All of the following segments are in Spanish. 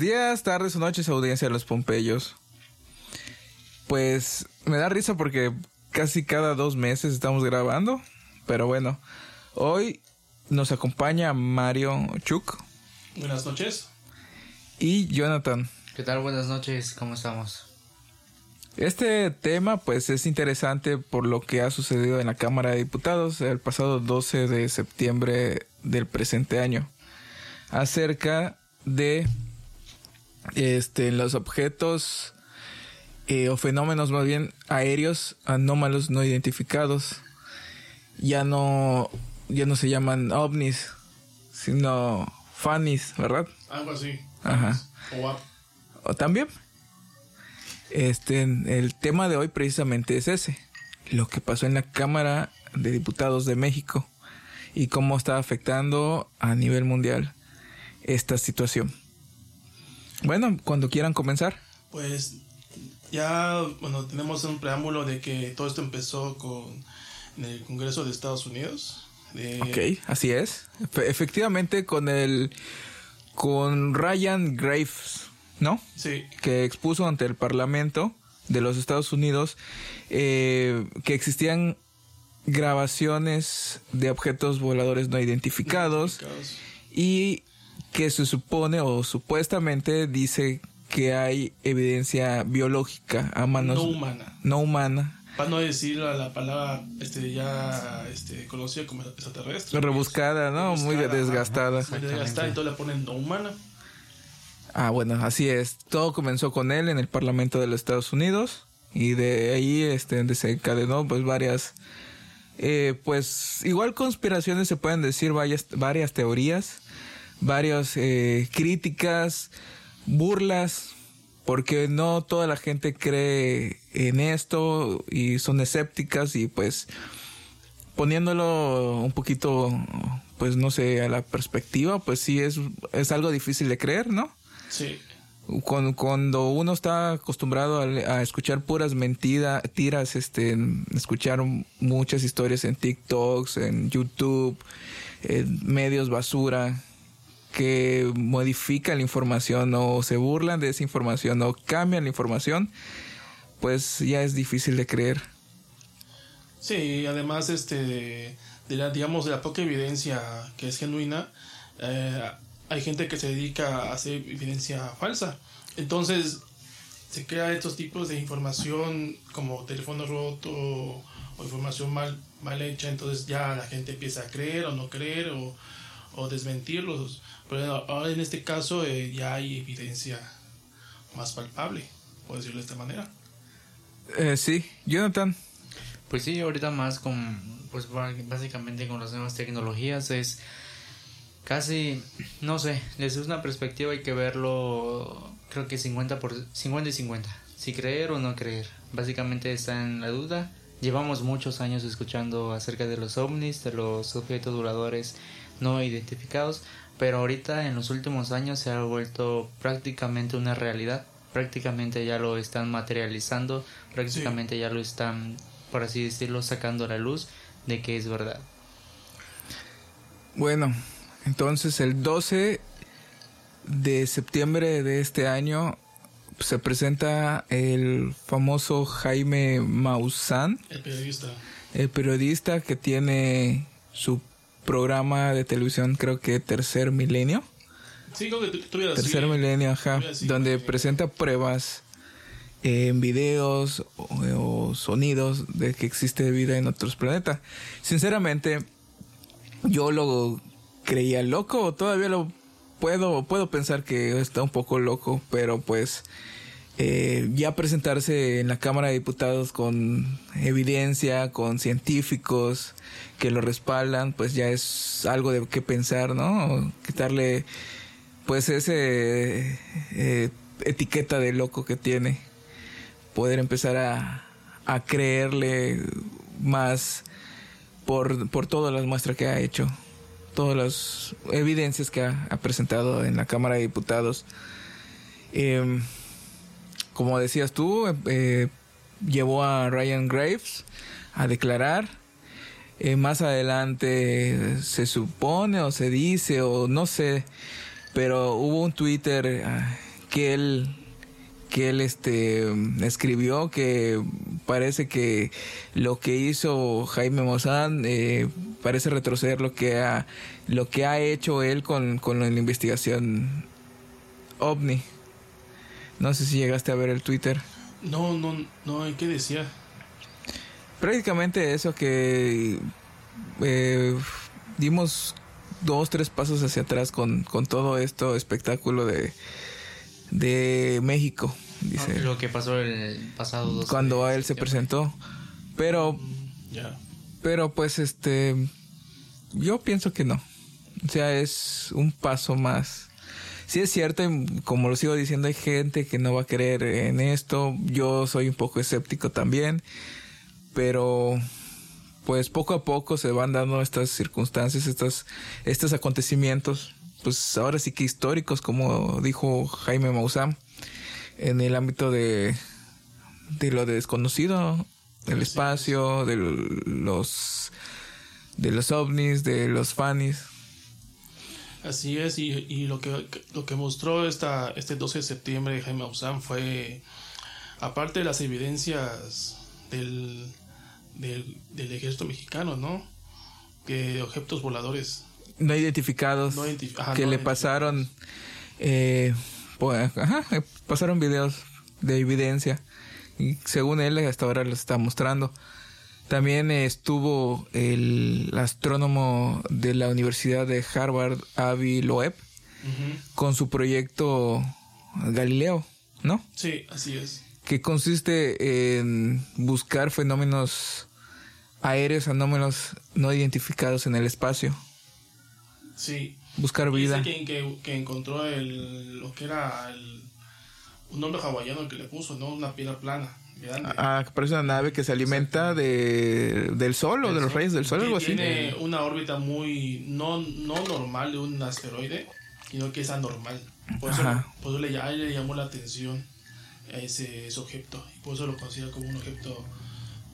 Días, tardes o noches, audiencia de los Pompeyos. Pues me da risa porque casi cada dos meses estamos grabando. Pero bueno, hoy nos acompaña Mario Chuk Buenas noches. y Jonathan. ¿Qué tal? Buenas noches, ¿cómo estamos? Este tema pues es interesante por lo que ha sucedido en la Cámara de Diputados el pasado 12 de septiembre del presente año acerca de este los objetos eh, o fenómenos más bien aéreos anómalos no identificados ya no ya no se llaman ovnis sino fanis verdad Algo así. Ajá. O o también. Este, el tema de hoy precisamente es ese, lo que pasó en la Cámara de Diputados de México y cómo está afectando a nivel mundial esta situación. Bueno, cuando quieran comenzar. Pues ya, bueno, tenemos un preámbulo de que todo esto empezó con en el Congreso de Estados Unidos. De, Ok, así es. Efe- efectivamente con el con Ryan Graves, ¿no? Sí, que expuso ante el Parlamento de los Estados Unidos eh, que existían grabaciones de objetos voladores no identificados identificados. y que se supone o supuestamente dice que hay evidencia biológica a manos no humana. no humana Para no decir la, la palabra este, ya este, conocida como extraterrestre. rebuscada, ¿no? Muy desgastada. Muy desgastada, entonces le ponen no humana. Ah, bueno, así es. Todo comenzó con él en el Parlamento de los Estados Unidos y de ahí este desencadenó pues varias eh, pues igual conspiraciones se pueden decir varias varias teorías, varias eh, críticas, burlas porque no toda la gente cree en esto y son escépticas y pues poniéndolo un poquito pues no sé a la perspectiva pues sí es es algo difícil de creer, ¿no? Sí, Cuando, cuando uno está acostumbrado a, a escuchar puras mentiras, tiras, este, escuchar muchas historias en TikToks, en YouTube, en medios basura, que modifican la información o se burlan de esa información o cambian la información, pues ya es difícil de creer. Sí, además este de, la digamos de la poca evidencia que es genuina, eh, hay gente que se dedica a hacer evidencia falsa. Entonces se crea estos tipos de información como teléfono roto o información mal mal hecha, entonces ya la gente empieza a creer o no creer o, o desmentirlos. Pero ahora en este caso eh, ya hay evidencia más palpable, por decirlo de esta manera. Eh, sí, Jonathan. Pues sí, ahorita más con, pues básicamente con las nuevas tecnologías es casi, no sé, desde una perspectiva hay que verlo, creo que 50 por 50 y 50, si creer o no creer. Básicamente está en la duda. Llevamos muchos años escuchando acerca de los ovnis, de los objetos voladores no identificados, pero ahorita en los últimos años se ha vuelto prácticamente una realidad. Prácticamente ya lo están materializando, prácticamente ya lo están, por así decirlo, sacando a la luz de que es verdad. Bueno, entonces el 12 de septiembre de este año se presenta el famoso Jaime Maussan, El periodista. el periodista que tiene su programa de televisión, creo que Tercer Milenio. Sí, creo que tú- todavía Tercer. Milenio, ajá, donde sí. presenta pruebas en videos o, sonidos de que existe vida en otros planetas. Sinceramente, yo lo creía loco, todavía lo puedo, puedo pensar que está un poco loco, pero pues eh, ya presentarse en la Cámara de Diputados con evidencia, con científicos que lo respaldan, pues ya es algo de qué pensar, ¿no? Quitarle pues ese eh, etiqueta de loco que tiene, poder empezar a, creerle más por, por todas las muestras que ha hecho, todas las evidencias que ha, presentado en la Cámara de Diputados. Eh, como decías tú, eh, llevó a Ryan Graves a declarar. Eh, más adelante se supone o se dice o no sé, pero hubo un Twitter ah, que él que él este escribió que parece que lo que hizo Jaime Mozán eh, parece retroceder lo que ha lo que ha hecho él con, con la investigación ovni no sé si llegaste a ver el Twitter. No, no, no, ¿qué decía? Prácticamente eso que eh, dimos dos, tres pasos hacia atrás con, con todo esto espectáculo de, de México. Dice. lo que pasó el pasado Cuando a él se presentó. Pero, mm, ya. pero pues este, yo pienso que no. O sea, es un paso más sí es cierto, como lo sigo diciendo, hay gente que no va a creer en esto. Yo soy un poco escéptico también, pero pues poco a poco se van dando estas circunstancias, estos, estos acontecimientos, pues ahora sí que históricos, como dijo Jaime Maussan, en el ámbito de, de lo desconocido, del espacio, de los de los ovnis, de los fanis. Así es, y, y, lo, que, lo que mostró esta, este 12 de septiembre Jaime Maussan fue, aparte de las evidencias del, del, ejército mexicano, ¿no? Que objetos voladores. No identificados que le pasaron, eh, pues, ajá, pasaron videos de evidencia y según él hasta ahora los está mostrando. También estuvo el astrónomo de la Universidad de Harvard, Avi Loeb, con su proyecto Galileo, ¿no? Sí, así es. Que consiste en buscar fenómenos aéreos, fenómenos no identificados en el espacio. Sí. Buscar vida. Dice que, que, encontró el, lo que era un nombre hawaiano que le puso, ¿no? Una piedra plana. Ah, parece una nave que se alimenta de, del sol o de los rayos del sol, algo así. Tiene una órbita muy no, no normal de un asteroide, sino que es anormal. Por eso, por eso le, le, llamó la atención a ese, objeto. Y por eso lo considera como un objeto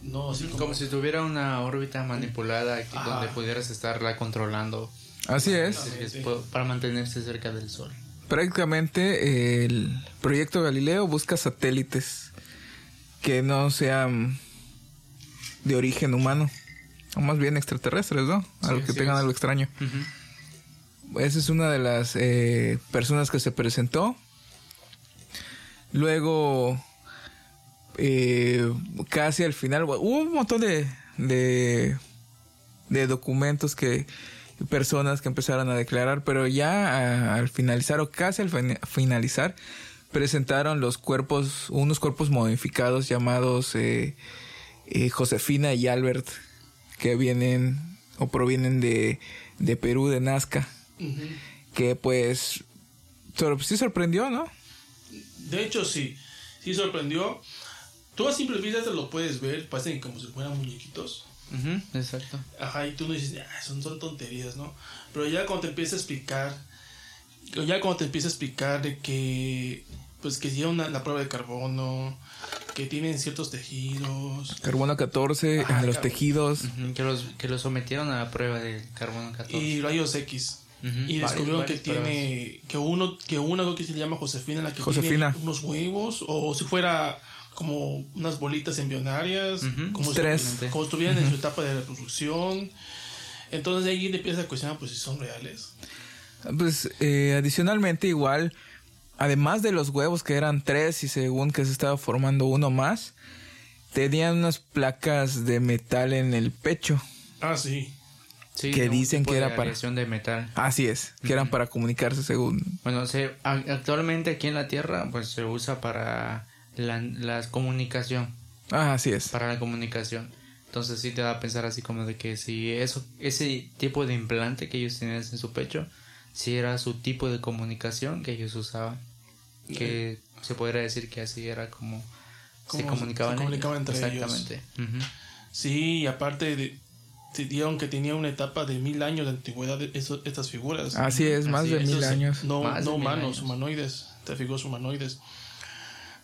no así como, si tuviera una órbita manipulada donde pudieras estarla controlando. Así es. Para mantenerse cerca del sol. Prácticamente el proyecto Galileo busca satélites que no sean de origen humano, o más bien extraterrestres, ¿no? Algo que tengan algo extraño. Esa es una de las eh, personas que se presentó. Luego, eh, casi al final, hubo un montón de, de, de documentos que personas que empezaron a declarar, pero ya al finalizar o casi al finalizar, presentaron los cuerpos, unos cuerpos modificados llamados eh, eh, Josefina y Albert, que vienen o provienen de, de Perú, de Nazca, que pues sí sorprendió, ¿no? De hecho, sí, sí sorprendió. Tú a simple vista te lo puedes ver, parecen como si fueran muñequitos. exacto. Ajá, y tú no dices, ah, son, son tonterías, ¿no? Pero ya cuando te empieza a explicar, ya cuando te empieza a explicar de que pues que hicieron la prueba de carbono, que tienen ciertos tejidos. Carbono 14 en los tejidos. que, los, que los sometieron a la prueba de carbono 14. Y rayos X. Y descubrieron que tiene, que uno, que una que se llama Josefina, la que tiene unos huevos, o si fuera como unas bolitas embrionarias, como, Si, como estuvieran en su etapa de reproducción. Entonces ahí le empieza a cuestionar pues si son reales. Pues eh, adicionalmente igual además de los huevos que eran tres y según que se estaba formando uno más, tenían unas placas de metal en el pecho. Ah, sí. Sí, que dicen que de era para- de metal. Así es, que eran para comunicarse según. Bueno, se, actualmente aquí en la Tierra pues se usa para la, la comunicación, Ah, así es. para la comunicación. Entonces sí te da a pensar así como de que si eso, ese tipo de implante que ellos tenían en su pecho, si era su tipo de comunicación que ellos usaban. Que se podría decir que así era como, se Como comunicaban, se comunicaban ellos. entre ellos. Exactamente. Ujú. Sí, y aparte de, dieron que tenía una etapa de mil años de antigüedad de eso- estas figuras. Así es, más Así de es. mil años. No, Más no humanos, años. humanoides. Te figuras humanoides.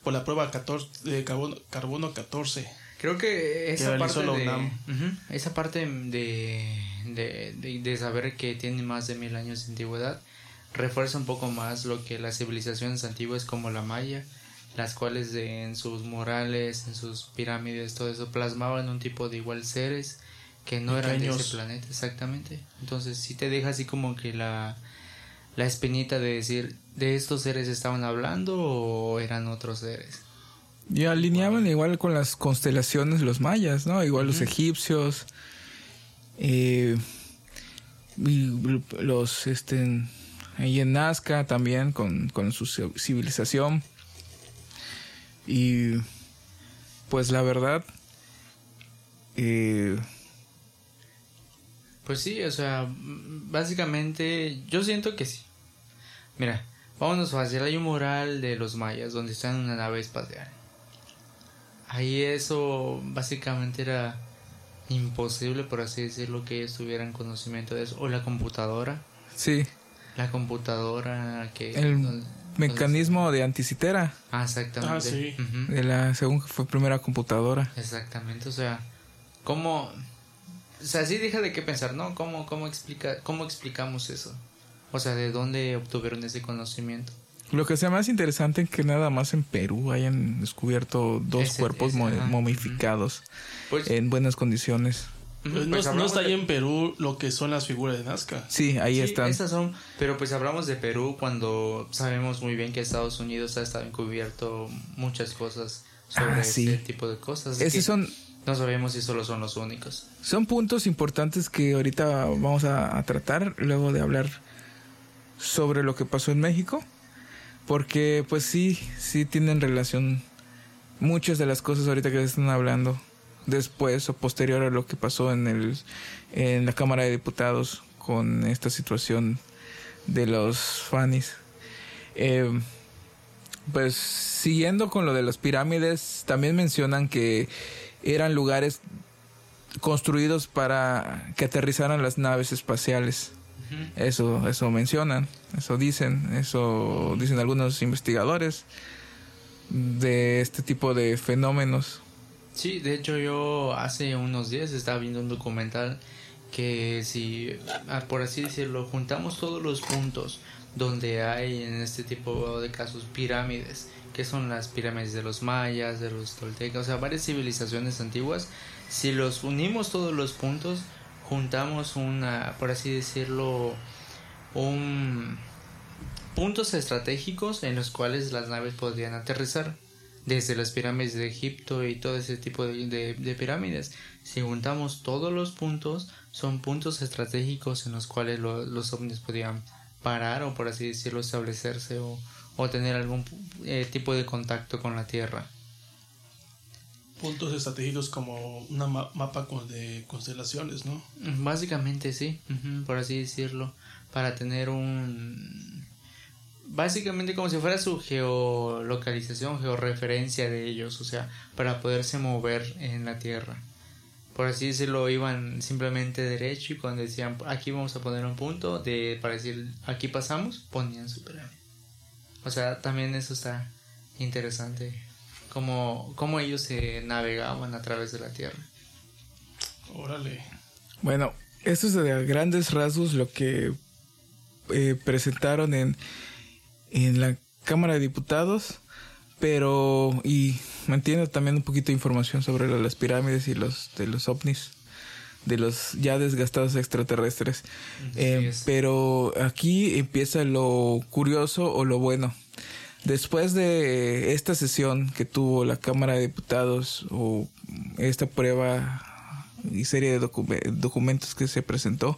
Por la prueba 14 de carbono, carbono 14. Creo que esa parte, la de, esa parte de, de, de- de saber que tiene más de mil años de antigüedad refuerza un poco más lo que las civilizaciones antiguas como la maya, las cuales en sus murales, en sus pirámides, todo eso plasmaban un tipo de igual seres que no eran de ese planeta exactamente. Entonces sí te deja así como que la, la espinita de decir, ¿de estos seres estaban hablando o eran otros seres? Y alineaban igual con las constelaciones los mayas, ¿no? Igual los egipcios. eh, y los, este, ahí en Nazca también con, con su ci- civilización. Y pues la verdad, eh, Pues sí, o sea, básicamente yo siento que sí. Mira, vámonos fácil, hay un mural de los mayas donde están en una nave espacial. Ahí eso básicamente era imposible, por así decirlo, que ellos tuvieran conocimiento de eso. O la computadora, sí, la computadora que... el donde- mecanismo de anticitera, Ah, exactamente. Ah, sí. De la, según que fue primera computadora. Exactamente, o sea, ¿cómo? O sea, sí deja de qué pensar, ¿no? ¿Cómo, cómo, explica, ¿Cómo explicamos eso? O sea, ¿de dónde obtuvieron ese conocimiento? Lo que sea más interesante es que nada más en Perú hayan descubierto dos Ese- cuerpos ese, mo- ajá. momificados Pues, en buenas condiciones. Pues no, pues no está de- ahí en Perú lo que son las figuras de Nazca. Sí, ahí Sí, están. esas son, pero pues hablamos de Perú cuando sabemos muy bien que Estados Unidos ha estado encubierto muchas cosas sobre Ah, sí. ese tipo de cosas. Esos que son, No sabemos si solo son los únicos. son puntos importantes que ahorita vamos a, a tratar luego de hablar sobre lo que pasó en México. Porque pues sí, sí tienen relación muchas de las cosas ahorita que están hablando después o posterior a lo que pasó en el en la Cámara de Diputados con esta situación de los fanis. Eh, pues siguiendo con lo de las pirámides, también mencionan que eran lugares construidos para que aterrizaran las naves espaciales. Eso, eso mencionan, eso dicen, eso dicen algunos investigadores de este tipo de fenómenos. Sí, de hecho yo hace unos días estaba viendo un documental que si, ah, por así decirlo, juntamos todos los puntos donde hay en este tipo de casos pirámides, que son las pirámides de los mayas, de los toltecas, o sea, varias civilizaciones antiguas, si los unimos todos los puntos, juntamos una, por así decirlo, un puntos estratégicos en los cuales las naves podrían aterrizar desde las pirámides de Egipto y todo ese tipo de, de- de pirámides. Si juntamos todos los puntos, son puntos estratégicos en los cuales lo- los ovnis podrían parar o por así decirlo establecerse o, o tener algún eh, tipo de contacto con la Tierra. Puntos estratégicos como un mapa con- de constelaciones, ¿no? Básicamente sí, por así decirlo, para tener un... Básicamente como si fuera su geolocalización, georreferencia de ellos, o sea, para poderse mover en la Tierra. Por así decirlo, iban simplemente derecho y cuando decían aquí vamos a poner un punto, de para decir aquí pasamos, ponían su pirámide. O sea, también eso está interesante, como, como ellos se navegaban a través de la Tierra. Órale. Bueno, esto es de grandes rasgos lo que eh, presentaron en, en la Cámara de Diputados, pero y mantiene también un poquito de información sobre las pirámides y los de los ovnis, de los ya desgastados extraterrestres. Eh, pero aquí empieza lo curioso o lo bueno. Después de esta sesión que tuvo la Cámara de Diputados o esta prueba y serie de documentos que se presentó,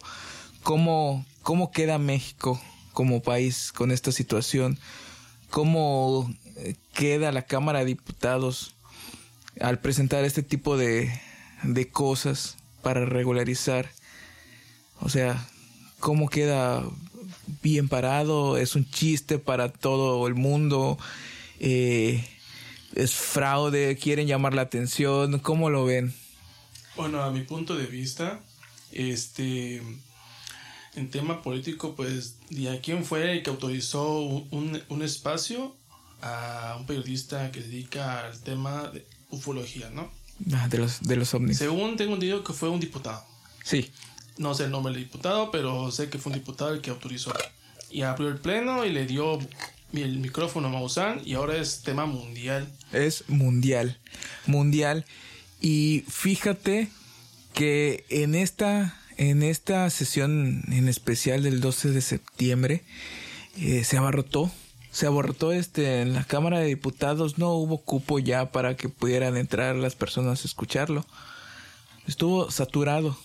¿cómo, ¿cómo queda México como país con esta situación? ¿Cómo eh, queda la Cámara de Diputados al presentar este tipo de, de cosas para regularizar? O sea, ¿cómo queda bien parado, es un chiste para todo el mundo, eh, es fraude, quieren llamar la atención, ¿cómo lo ven? Bueno, a mi punto de vista, este, en tema político, pues, ¿a quién fue el que autorizó un, un espacio a un periodista que se dedica al tema de ufología, ¿no? Ah, de los, de los ovnis. Según tengo entendido que fue un diputado. Sí. No sé el nombre del diputado, pero sé que fue un diputado el que autorizó. Y abrió el pleno y le dio el micrófono a Maussan y ahora es tema mundial. Es mundial. Mundial. Y fíjate que en esta, en esta sesión en especial del 12 de septiembre eh, se abarrotó. Se abarrotó este, en la Cámara de Diputados. No hubo cupo ya para que pudieran entrar las personas a escucharlo. Estuvo saturado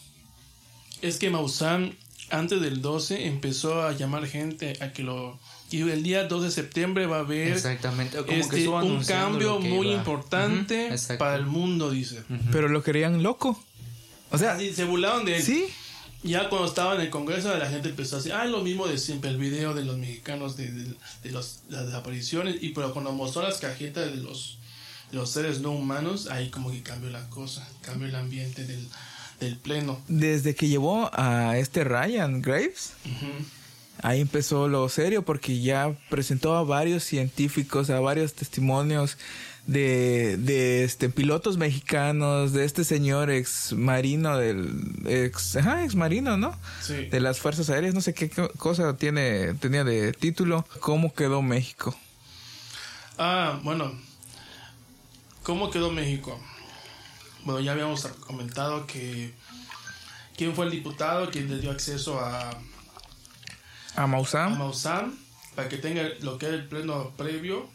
es que Maussan antes del 12 empezó a llamar gente a que lo y el día 2 de septiembre va a haber Exactamente. Este, un cambio muy importante para el mundo, dice. Pero lo querían loco. O sea, se burlaban de él. Sí. Ya cuando estaba en el Congreso, la gente empezó a decir, ah, lo mismo de siempre, el video de los mexicanos de, de, los, las desapariciones. Y pero cuando mostró las cajitas de los, de los seres no humanos, ahí como que cambió la cosa, cambió el ambiente del, del Pleno. Desde que llevó a este Ryan Graves, ahí empezó lo serio porque ya presentó a varios científicos, a varios testimonios de, de este pilotos mexicanos, de este señor ex marino del ex, ajá, ex marino, ¿no? Sí. De las fuerzas aéreas, no sé qué cosa tiene tenía de título. ¿Cómo quedó México? Ah, bueno. ¿Cómo quedó México? Bueno, ya habíamos comentado que quién fue el diputado quien le dio acceso a a Maussan, a Maussan para que tenga lo que es el pleno previo,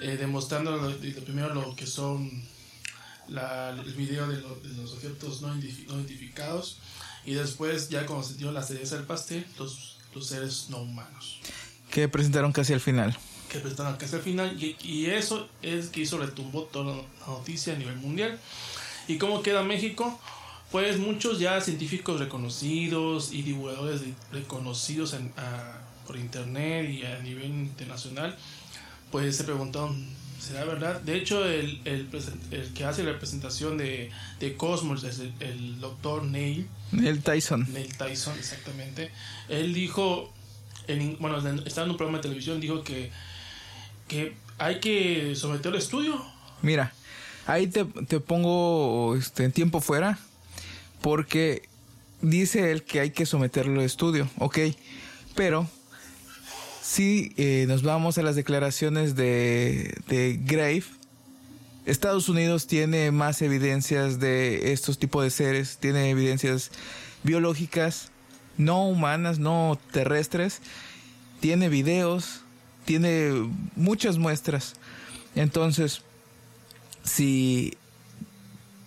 eh, demostrando lo, primero lo que son el video de, los objetos no, identificados y después ya cuando se dio la cereza del pastel, los, los seres no humanos. Que presentaron casi al final que prestaron casi al final y, eso es que hizo retumbó toda la noticia a nivel mundial. ¿Y cómo queda México? Pues muchos ya científicos reconocidos y divulgadores reconocidos por internet y a nivel internacional, pues se preguntaron, ¿será verdad? De hecho, el, el, el que hace la presentación de, de Cosmos es el, doctor Neil. Neil Tyson. Neil Tyson, exactamente. Él dijo, en, bueno, estaba en un programa de televisión, dijo que que hay que someter al estudio. Mira, ahí te, pongo este, en tiempo fuera, porque dice él que hay que someterlo al estudio, ok, pero si eh, nos vamos a las declaraciones de, de Grave, Estados Unidos tiene más evidencias de estos tipos de seres, tiene evidencias biológicas, no humanas, no terrestres, tiene videos, tiene muchas muestras. Entonces, si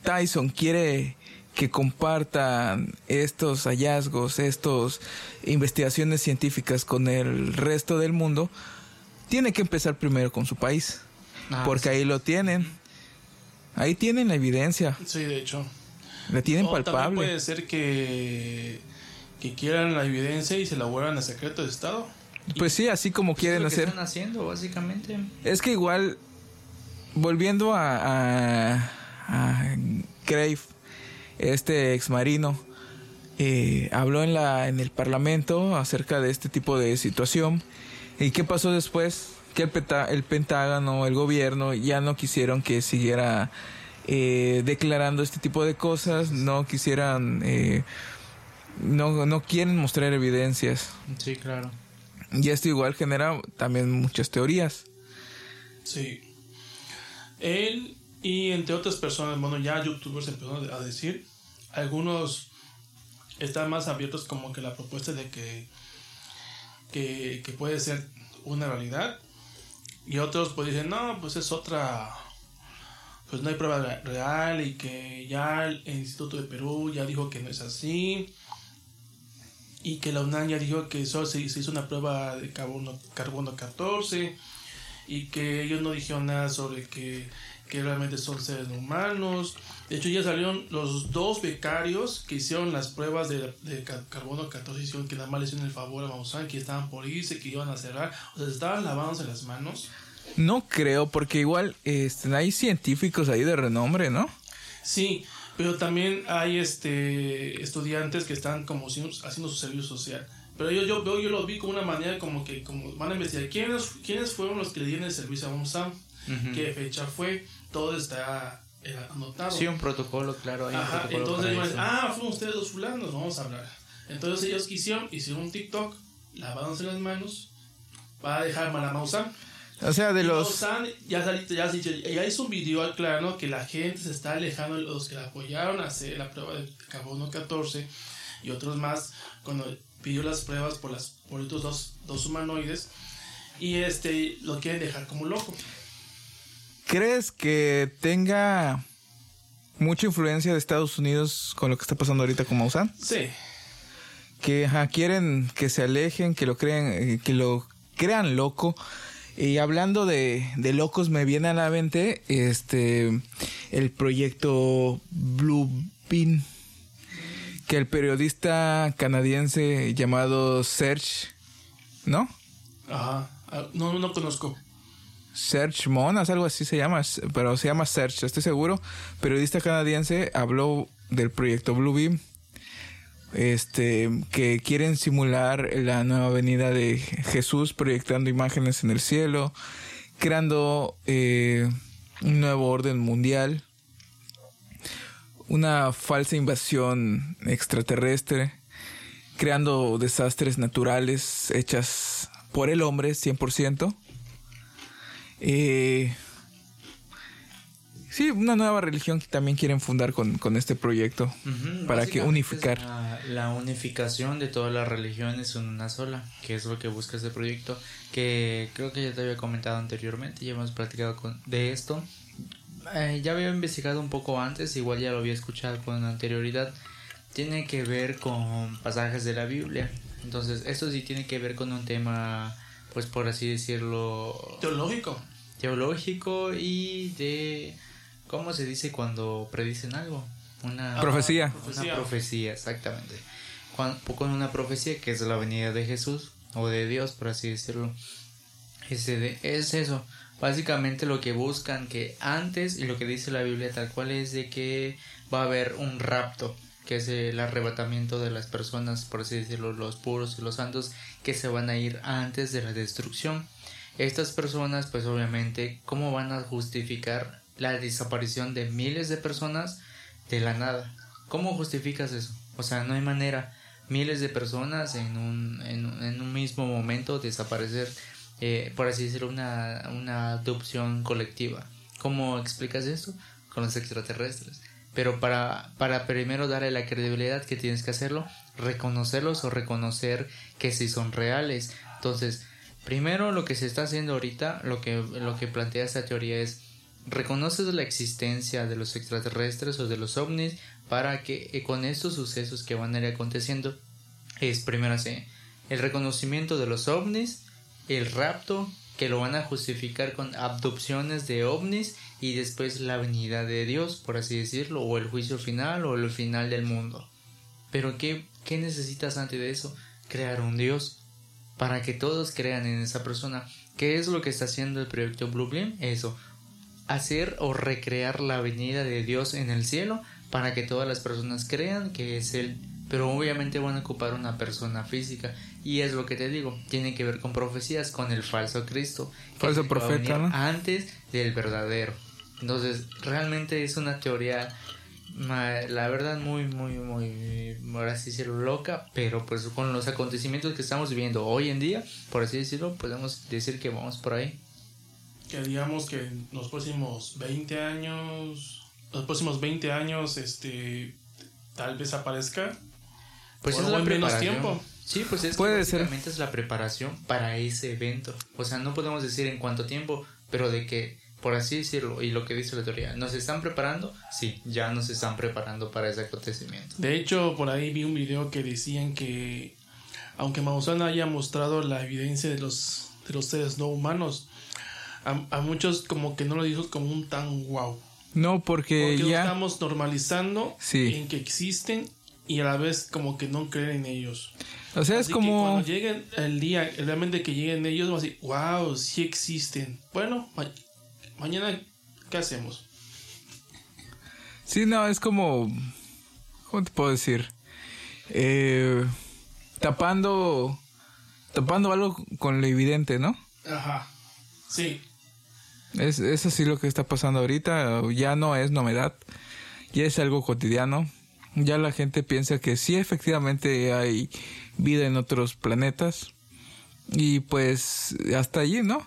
Tyson quiere que compartan estos hallazgos, estas investigaciones científicas con el resto del mundo, tiene que empezar primero con su país. Ah, porque ahí lo tienen. Ahí tienen la evidencia. Sí, de hecho. La tienen palpable. puede ser que, que quieran la evidencia y se la vuelvan a secreto de Estado. Pues sí, así como pues quieren hacer. están haciendo, básicamente. Es que igual, volviendo a, a, Crave, este ex marino, eh, habló en, la, en el Parlamento acerca de este tipo de situación. ¿Y qué pasó después? Que el, el Pentágono, el gobierno, ya no quisieron que siguiera eh, declarando este tipo de cosas, no quisieran, eh, no, no quieren mostrar evidencias. Sí, claro. Y esto igual genera también muchas teorías. Sí. Él y entre otras personas, bueno, ya youtubers empezaron a decir, algunos están más abiertos como que la propuesta de que, que, puede ser una realidad Y otros pues dicen, no, pues es otra, pues no hay prueba real y que ya el Instituto de Perú ya dijo que no es así. Y que la UNAM ya dijo que solo se, hizo una prueba de carbono, carbono 14 y que ellos no dijeron nada sobre que, que realmente son seres humanos. De hecho, ya salieron los dos becarios que hicieron las pruebas de, de carbono 14, hicieron que nada más le hicieron el favor a Maussan, que estaban por irse, que iban a cerrar, o sea, estaban lavándose las manos. No creo, porque igual este, hay científicos ahí de renombre, ¿no? Sí, pero también hay este estudiantes que están como haciendo su servicio social. Pero yo, yo, yo, lo vi como una manera como que como van a investigar quiénes, quiénes fueron los que le dieron el servicio a Maussan, qué fecha fue, todo está anotado. Sí, un protocolo, claro. Ajá, entonces, ah, fueron ustedes los fulanos, vamos a hablar. Entonces ellos quisieron, hicieron un TikTok, lavándose las manos, para dejar mal a Maussan. O sea, de los... Maussan ya, ya, ya, hizo un video aclarando que la gente se está alejando de los que la apoyaron a hacer la prueba de carbono 14 y otros más cuando pidió las pruebas por, las, por estos dos, dos humanoides y este lo quieren dejar como loco. ¿Crees que tenga mucha influencia de Estados Unidos con lo que está pasando ahorita con Maussan? Sí. Que quieren que se alejen, que lo crean, eh, que lo crean loco. Y hablando de, de, locos, me viene a la mente este el proyecto Blue Bean, que el periodista canadiense llamado Serge, ¿no? Ajá, ah, no, no conozco. Serge Monas, algo así se llama, pero se llama Serge, estoy seguro. Periodista canadiense habló del proyecto Bluebeam, este, que quieren simular la nueva venida de Jesús proyectando imágenes en el cielo, creando eh, un nuevo orden mundial, una falsa invasión extraterrestre, creando desastres naturales hechas por el hombre 100%. Eh, sí, una nueva religión que también quieren fundar con, este proyecto para que unificar. La, unificación de todas las religiones en una sola, que es lo que busca este proyecto, que creo que ya te había comentado anteriormente, ya hemos platicado con, de esto. Eh, ya había investigado un poco antes, igual ya lo había escuchado con anterioridad. Tiene que ver con pasajes de la Biblia. Entonces, esto sí tiene que ver con un tema, pues por así decirlo... Teológico teológico y de cómo se dice cuando predicen algo una profecía. una profecía, exactamente. Con una profecía que es la venida de Jesús o de Dios por así decirlo. Es, es eso. Básicamente lo que buscan que antes y lo que dice la Biblia tal cual es de que va a haber un rapto que es el arrebatamiento de las personas por así decirlo los puros y los santos que se van a ir antes de la destrucción. Estas personas, pues obviamente, ¿cómo van a justificar la desaparición de miles de personas de la nada? ¿Cómo justificas eso? O sea, no hay manera. Miles de personas en un, en, un mismo momento desaparecer, eh, por así decirlo, una, una adopción colectiva. ¿Cómo explicas esto? Con los extraterrestres. Pero para, para primero darle la credibilidad que tienes que hacerlo, reconocerlos o reconocer que si son reales. Entonces, Primero, lo que se está haciendo ahorita, lo que, lo que plantea esta teoría es reconoces la existencia de los extraterrestres o de los ovnis para que eh, con estos sucesos que van a ir aconteciendo es primero así el reconocimiento de los ovnis, el rapto que lo van a justificar con abducciones de ovnis y después la venida de Dios, por así decirlo, o el juicio final o el final del mundo. Pero ¿qué, qué necesitas antes de eso? Crear un Dios para que todos crean en esa persona. ¿Qué es lo que está haciendo el proyecto Blue Eso, hacer o recrear la venida de Dios en el cielo para que todas las personas crean que es Él. Pero obviamente van a ocupar una persona física. Y es lo que te digo, tiene que ver con profecías, con el falso Cristo. Falso profeta, Antes del verdadero. Entonces, realmente es una teoría la verdad muy muy muy ahora sí decirlo loca pero pues con los acontecimientos que estamos viviendo hoy en día por así decirlo podemos decir que vamos por ahí que digamos que en los próximos 20 años los próximos 20 años este tal vez aparezca pues es la menos tiempo Sí, pues es Puede que ser. básicamente es la preparación para ese evento. O sea, no podemos decir en cuánto tiempo, pero de que, por así decirlo, y lo que dice la teoría, ¿nos están preparando? Sí, ya nos están preparando para ese acontecimiento. De hecho, por ahí vi un video que decían que aunque Maussan haya mostrado la evidencia de los, de los seres no humanos, a, a muchos como que no lo dijo como un tan wow. No, porque, Porque lo ya... estamos normalizando Sí. en que existen y a la vez como que no creen en ellos. O sea, es Así que como... cuando lleguen el día, realmente que lleguen ellos, vamos a decir, wow, sí existen. Bueno, ma- mañana, ¿qué hacemos? Sí, no, es como... ¿Cómo te puedo decir? Eh, tapando... Tapando algo con lo evidente, ¿no? Ajá. Sí. Es, es así lo que está pasando ahorita. Ya no es novedad. Ya es algo cotidiano. Ya la gente piensa que sí, efectivamente hay vida en otros planetas. Y pues hasta allí, ¿no?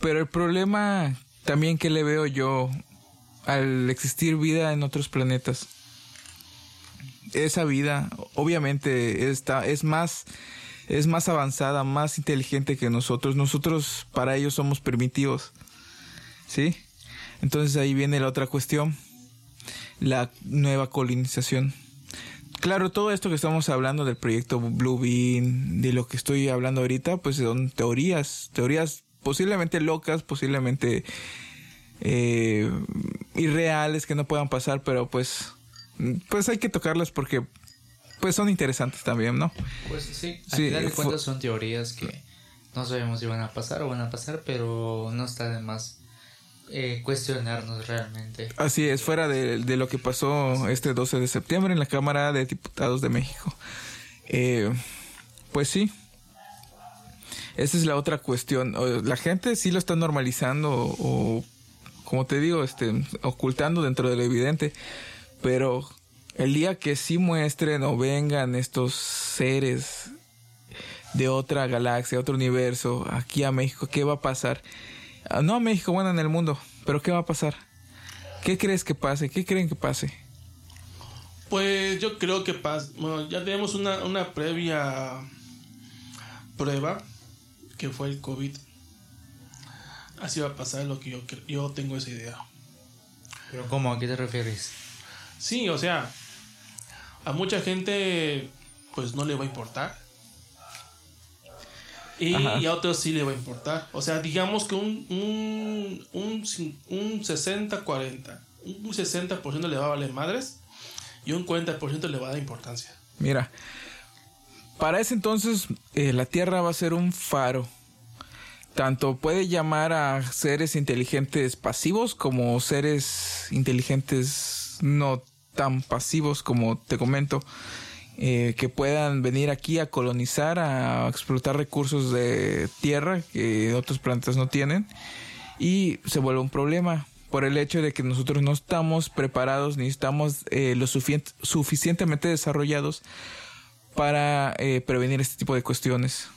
Pero el problema también que le veo yo al existir vida en otros planetas. Esa vida, obviamente, está, es más, es más avanzada, más inteligente que nosotros. Nosotros para ellos somos primitivos. ¿Sí? Entonces ahí viene la otra cuestión, la nueva colonización. Claro, todo esto que estamos hablando del proyecto Blue Bean, de lo que estoy hablando ahorita, pues son teorías, teorías posiblemente locas, posiblemente eh, irreales que no puedan pasar, pero pues, pues hay que tocarlas porque pues son interesantes también, ¿no? Pues sí, al Sí, final de fue- cuentas son teorías que no sabemos si van a pasar o van a pasar, pero no está de más eh, cuestionarnos realmente. Así es, fuera de, lo que pasó este 12 de septiembre en la Cámara de Diputados de México. Eh, pues sí. Esa es la otra cuestión. La gente sí lo está normalizando o, o, como te digo, este, ocultando dentro de lo evidente. Pero el día que sí muestren o vengan estos seres de otra galaxia, otro universo, aquí a México, ¿qué va a pasar? Ah, No a México, bueno, en el mundo, pero ¿qué va a pasar? ¿Qué crees que pase? ¿Qué creen que pase? Pues yo creo que pas bueno, ya tenemos una, una previa prueba que fue el COVID. Así va a pasar lo que yo, yo tengo esa idea. Pero ¿cómo? ¿A qué te refieres? Sí, o sea, a mucha gente pues no le va a importar. Y, a otros sí le va a importar. O sea, digamos que un, un, un, un 60-40. Un 60% le va a valer madres y un 40% le va a dar importancia. Mira, para ese entonces eh, la Tierra va a ser un faro. Tanto puede llamar a seres inteligentes pasivos como seres inteligentes no tan pasivos como te comento. Eh, que puedan venir aquí a colonizar, a explotar recursos de tierra que otros planetas no tienen. Y se vuelve un problema por el hecho de que nosotros no estamos preparados ni estamos eh, lo suficient- suficientemente desarrollados para eh, prevenir este tipo de cuestiones.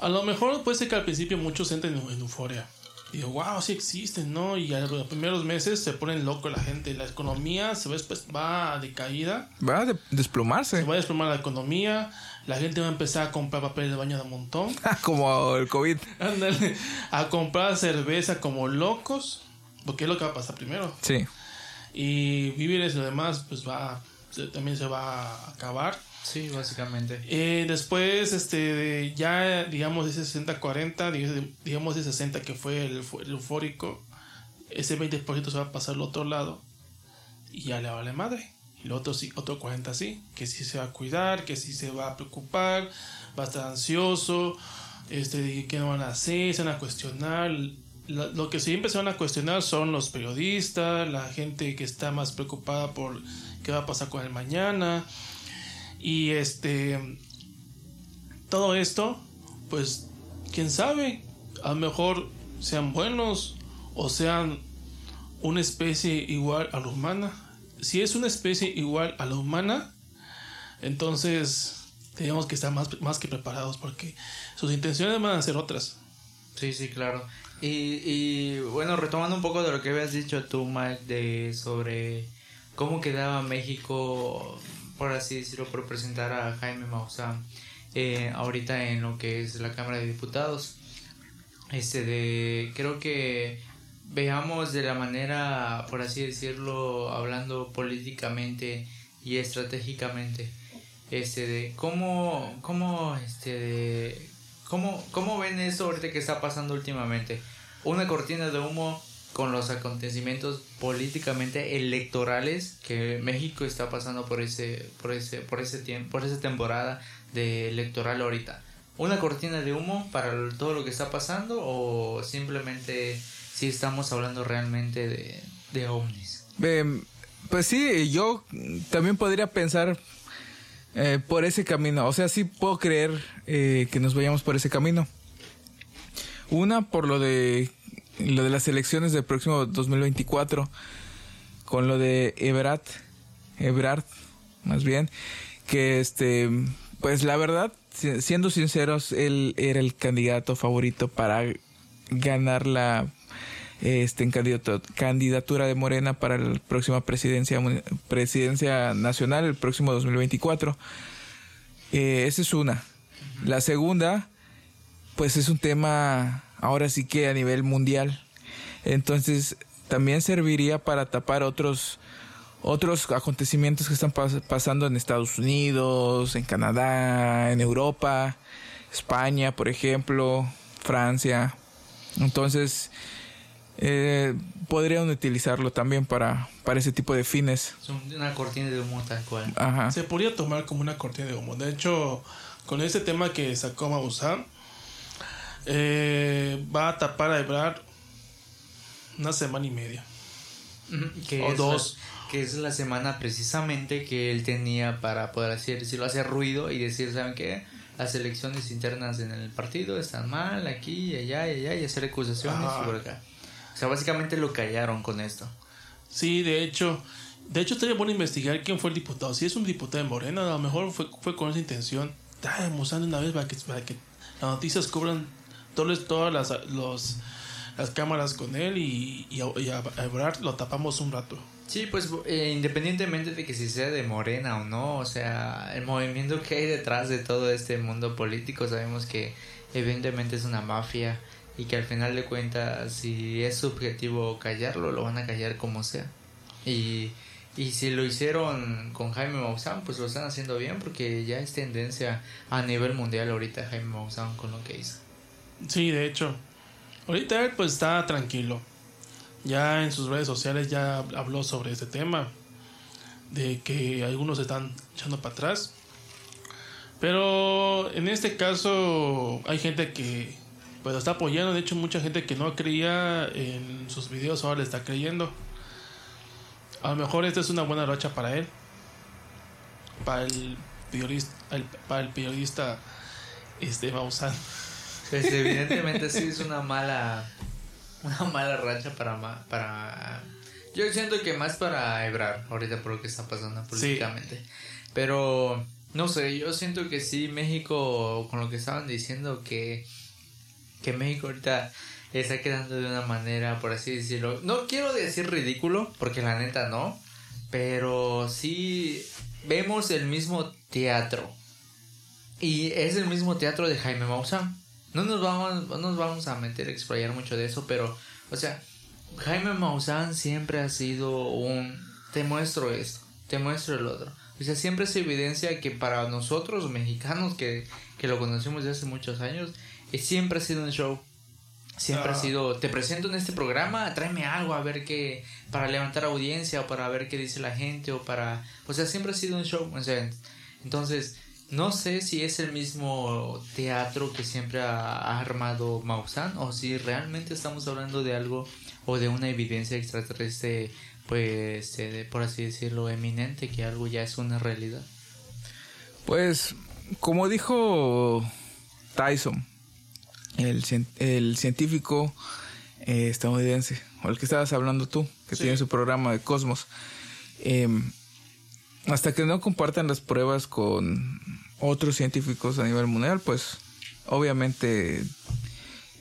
A lo mejor puede ser que al principio muchos entren en, en euforia. Y digo, wow, sí existen, ¿no? Y a los primeros meses se ponen loco la gente. La economía se ve, pues, va de caída. Va a de- desplomarse. Se va a desplomar la economía. La gente va a empezar a comprar papel de baño de montón. como el COVID. Ándale. A comprar cerveza como locos. Porque es lo que va a pasar primero. Sí. Y víveres y lo demás, pues va. también se va a acabar. Sí, básicamente. Eh, después, este, ya digamos ese 60-40, dig- digamos ese 60 que fue el, el eufórico, ese 20% se va a pasar al otro lado y ya le vale madre. Y el otro sí, otro 40 sí, que sí se va a cuidar, que sí se va a preocupar, va a estar ansioso, este, qué no van a hacer, se van a cuestionar. La- lo que siempre se van a cuestionar son los periodistas, la gente que está más preocupada por qué va a pasar con el mañana. Y este. Todo esto, pues, quién sabe. A lo mejor sean buenos o sean una especie igual a la humana. Si es una especie igual a la humana, entonces tenemos que estar más, más que preparados porque sus intenciones van a ser otras. Sí, sí, claro. Y, y bueno, retomando un poco de lo que habías dicho tú, Mike, de sobre cómo quedaba México, por así decirlo, por presentar a Jaime Maussan. eh, ahorita en lo que es la Cámara de Diputados. Este de creo que veamos de la manera, por así decirlo, hablando políticamente y estratégicamente, este de cómo, cómo, este de, cómo, cómo ven eso ahorita que está pasando últimamente. Una cortina de humo con los acontecimientos políticamente electorales que México está pasando por ese, por ese, por ese tiempo, por esa temporada de electoral ahorita. Una cortina de humo para todo lo que está pasando o simplemente si estamos hablando realmente de, de ovnis. pues sí, yo también podría pensar eh, por ese camino. O sea, sí puedo creer eh, que nos vayamos por ese camino. Una, por lo de lo de las elecciones del próximo 2024, con lo de Ebrard, Ebrard, más bien, que este, pues la verdad, siendo sinceros, él era el candidato favorito para ganar la este, candidatura de Morena para la próxima presidencia, presidencia nacional, el próximo 2024. Eh, esa es una. La segunda, pues es un tema ahora sí que a nivel mundial. Entonces, también serviría para tapar otros otros acontecimientos que están pasando en Estados Unidos, en Canadá, en Europa, España, por ejemplo, Francia. Entonces, eh, podrían utilizarlo también para, para ese tipo de fines. Una cortina de humo tal cual. Se podría tomar como una cortina de humo. De hecho, con este tema que sacó Maussan, eh, va a tapar a Ebrard una semana y media. o dos. que es la semana precisamente que él tenía para poder hacer, decirlo, hacer ruido y decir, ¿saben qué? Las elecciones internas en el partido están mal aquí y allá y allá y hacer acusaciones por acá. O sea, básicamente lo callaron con esto. Sí, de hecho, de hecho estaría bueno investigar quién fue el diputado. Si es un diputado de Morena, a lo mejor fue, fue con esa intención. Estamos una vez para que, para que las noticias cubran todas, todas las, los, las cámaras con él y, y, a, Ebrard lo tapamos un rato. Sí, pues eh, independientemente de que si sea de Morena o no, o sea, el movimiento que hay detrás de todo este mundo político, sabemos que evidentemente es una mafia y que al final de cuentas si es su objetivo callarlo lo van a callar como sea y, y si lo hicieron con Jaime Maussan pues lo están haciendo bien porque ya es tendencia a nivel mundial ahorita Jaime Maussan con lo que hizo sí de hecho ahorita él pues está tranquilo ya en sus redes sociales ya habló sobre este tema de que algunos están echando para atrás pero en este caso hay gente que pues está apoyando. De hecho, mucha gente que no creía en sus videos ahora le está creyendo. A lo mejor esta es una buena racha para él. Para el periodista, para el periodista este. Pues evidentemente sí es una mala una mala racha para para yo siento que más para Ebrar ahorita por lo que está pasando políticamente. Pero no sé, yo siento que sí México con lo que estaban diciendo que que México ahorita está quedando de una manera, por así decirlo. No quiero decir ridículo, porque la neta no. Pero sí vemos el mismo teatro. Y es el mismo teatro de Jaime Maussan. No nos vamos, no nos vamos a meter a explayar mucho de eso, pero, o sea, Jaime Maussan siempre ha sido un. Te muestro esto, te muestro el otro. O sea, siempre se evidencia que para nosotros mexicanos que, que lo conocemos desde hace muchos años, siempre ha sido un show. Siempre ha ah. sido, te presento en este programa, tráeme algo a ver qué, para levantar audiencia o para ver qué dice la gente o para, o sea, siempre ha sido un show. O sea, entonces, no sé si es el mismo teatro que siempre ha, armado Maussan o si realmente estamos hablando de algo o de una evidencia extraterrestre, pues, eh, por así decirlo, eminente, que algo ya es una realidad. Pues, como dijo Tyson, el, el científico eh, estadounidense, o el que estabas hablando tú, que tiene su programa de Cosmos, em, hasta que no compartan las pruebas con otros científicos a nivel mundial, pues obviamente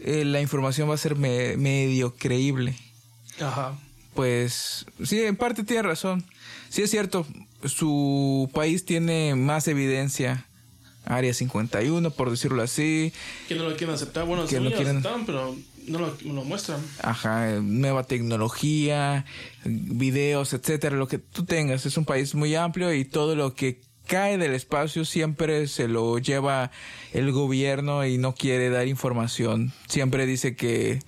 eh, la información va a ser medio creíble. Ajá. Pues sí, en parte tiene razón. Sí es cierto, su país tiene más evidencia Área 51, por decirlo así. Que no lo quieren aceptar. Bueno, Que no lo quieren- aceptaron, pero no lo, lo muestran. Ajá, nueva tecnología, videos, etcétera, lo que tú tengas. Es un país muy amplio y todo lo que cae del espacio siempre se lo lleva el gobierno y no quiere dar información. Siempre dice que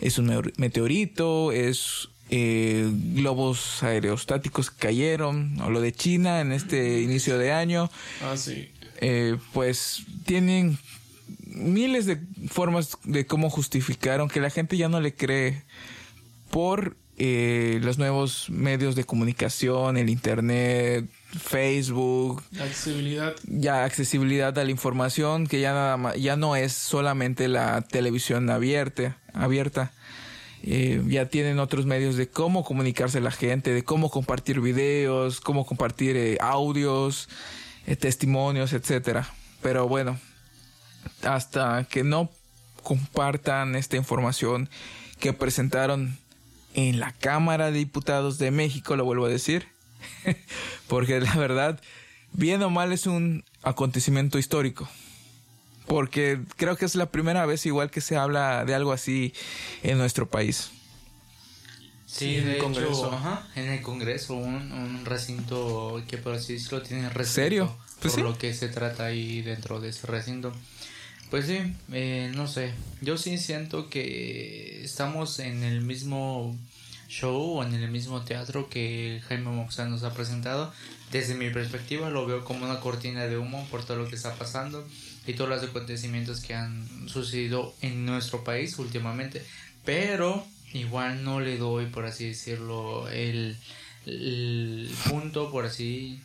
es un meteor- meteorito, es eh, globos aerostáticos que cayeron, o lo de China en este inicio de año Ah, sí. eh, pues tienen miles de formas de cómo justificar, aunque la gente ya no le cree por eh, los nuevos medios de comunicación, el internet, Facebook, accesibilidad. ya accesibilidad a la información, que ya nada más, ya no es solamente la televisión abierta, abierta. Eh, ya tienen otros medios de cómo comunicarse la gente, de cómo compartir videos, cómo compartir eh, audios, eh, testimonios, etcétera. Pero bueno, hasta que no compartan esta información que presentaron en la Cámara de Diputados de México, lo vuelvo a decir, porque la verdad, bien o mal es un acontecimiento histórico. Porque creo que es la primera vez igual que se habla de algo así en nuestro país. Sí, en de el hecho, Congreso. ajá, en el Congreso, un, un recinto que por así decirlo tiene recinto. ¿Serio? Pues por sí. lo que se trata ahí dentro de ese recinto. Pues sí, eh, no sé, yo sí siento que estamos en el mismo show o en el mismo teatro que Jaime Moxán nos ha presentado. Desde mi perspectiva lo veo como una cortina de humo por todo lo que está pasando y todos los acontecimientos que han sucedido en nuestro país últimamente. Pero igual no le doy, por así decirlo, el, el punto, por así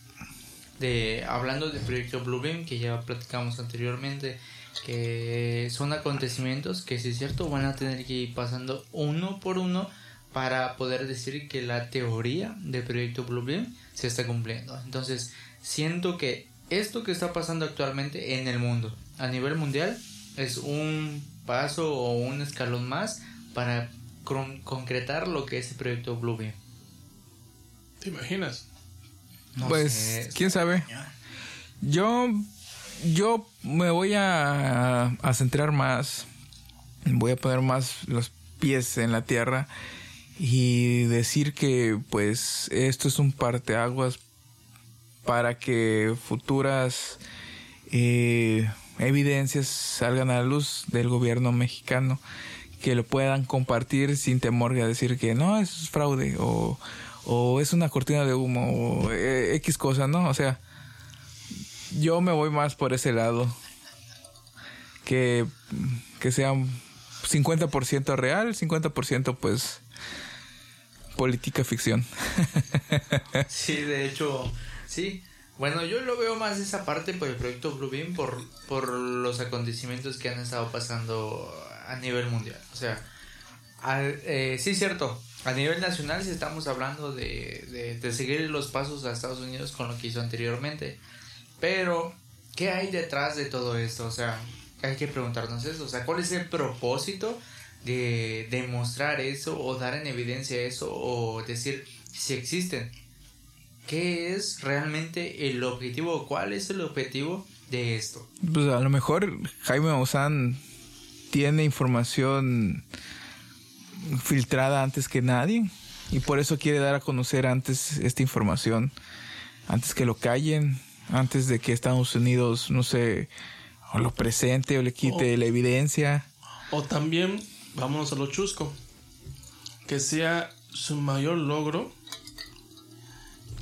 de hablando del proyecto Bluebeam que ya platicamos anteriormente que son acontecimientos que si es cierto van a tener que ir pasando uno por uno para poder decir que la teoría del proyecto Bluebeam se está cumpliendo entonces siento que esto que está pasando actualmente en el mundo a nivel mundial es un paso o un escalón más para con- concretar lo que es el proyecto Bluebeam ¿Te imaginas? No pues, sé, quién sabe. Yo, yo me voy a, a centrar más, voy a poner más los pies en la tierra y decir que pues esto es un parteaguas para que futuras eh, evidencias salgan a la luz del gobierno mexicano que lo puedan compartir sin temor a decir que no, es fraude o, o es una cortina de humo o eh, X cosa, ¿no? O sea, yo me voy más por ese lado. Que, que sea un 50% real, 50% pues política ficción. Sí, de hecho, sí. Bueno, yo lo veo más esa parte por el proyecto Bluebeam por, por los acontecimientos que han estado pasando a nivel mundial. O sea, al- eh, sí cierto, a nivel nacional si estamos hablando de, de, de seguir los pasos a Estados Unidos con lo que hizo anteriormente. Pero, ¿qué hay detrás de todo esto? O sea, hay que preguntarnos eso. O sea, ¿cuál es el propósito de demostrar eso o dar en evidencia eso o decir si existen? ¿Qué es realmente el objetivo? ¿Cuál es el objetivo de esto? Pues a lo mejor Jaime Maussan tiene información filtrada antes que nadie y por eso quiere dar a conocer antes esta información, antes que lo callen, antes de que Estados Unidos, no sé, o lo presente o le quite O- la evidencia. O también, vámonos a lo chusco, que sea su mayor logro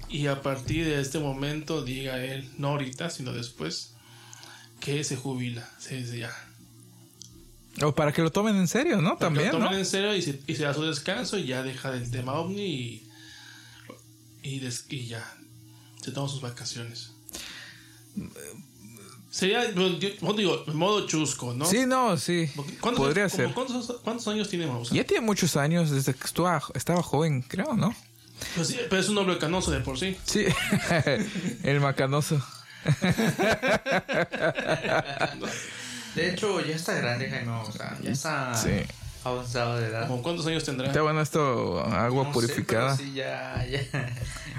y a partir de este momento diga él, no ahorita, sino después, que se jubila, se dice ya. O para que lo tomen en serio, ¿no? Que También, lo ¿no? tomen en serio y se, y se da su descanso y ya deja del tema ovni y, y, des- y ya se toma sus vacaciones. Sería, yo- digo, en modo chusco, ¿no? Sí, no, sí. ¿cuántos- Podría como ser. ¿cuántos, cuántos años tiene Mausa? Ya tiene muchos años desde que estuvo, estaba joven, creo, ¿no? Pues sí, pero es un hombre canoso de por sí. Sí, el macanoso. De hecho, ya está grande Jaime Maussan, ya está Sí. avanzado de edad. ¿Como cuántos años tendrá? Está bueno esto, agua No sé, purificada. pero sí, ya, ya,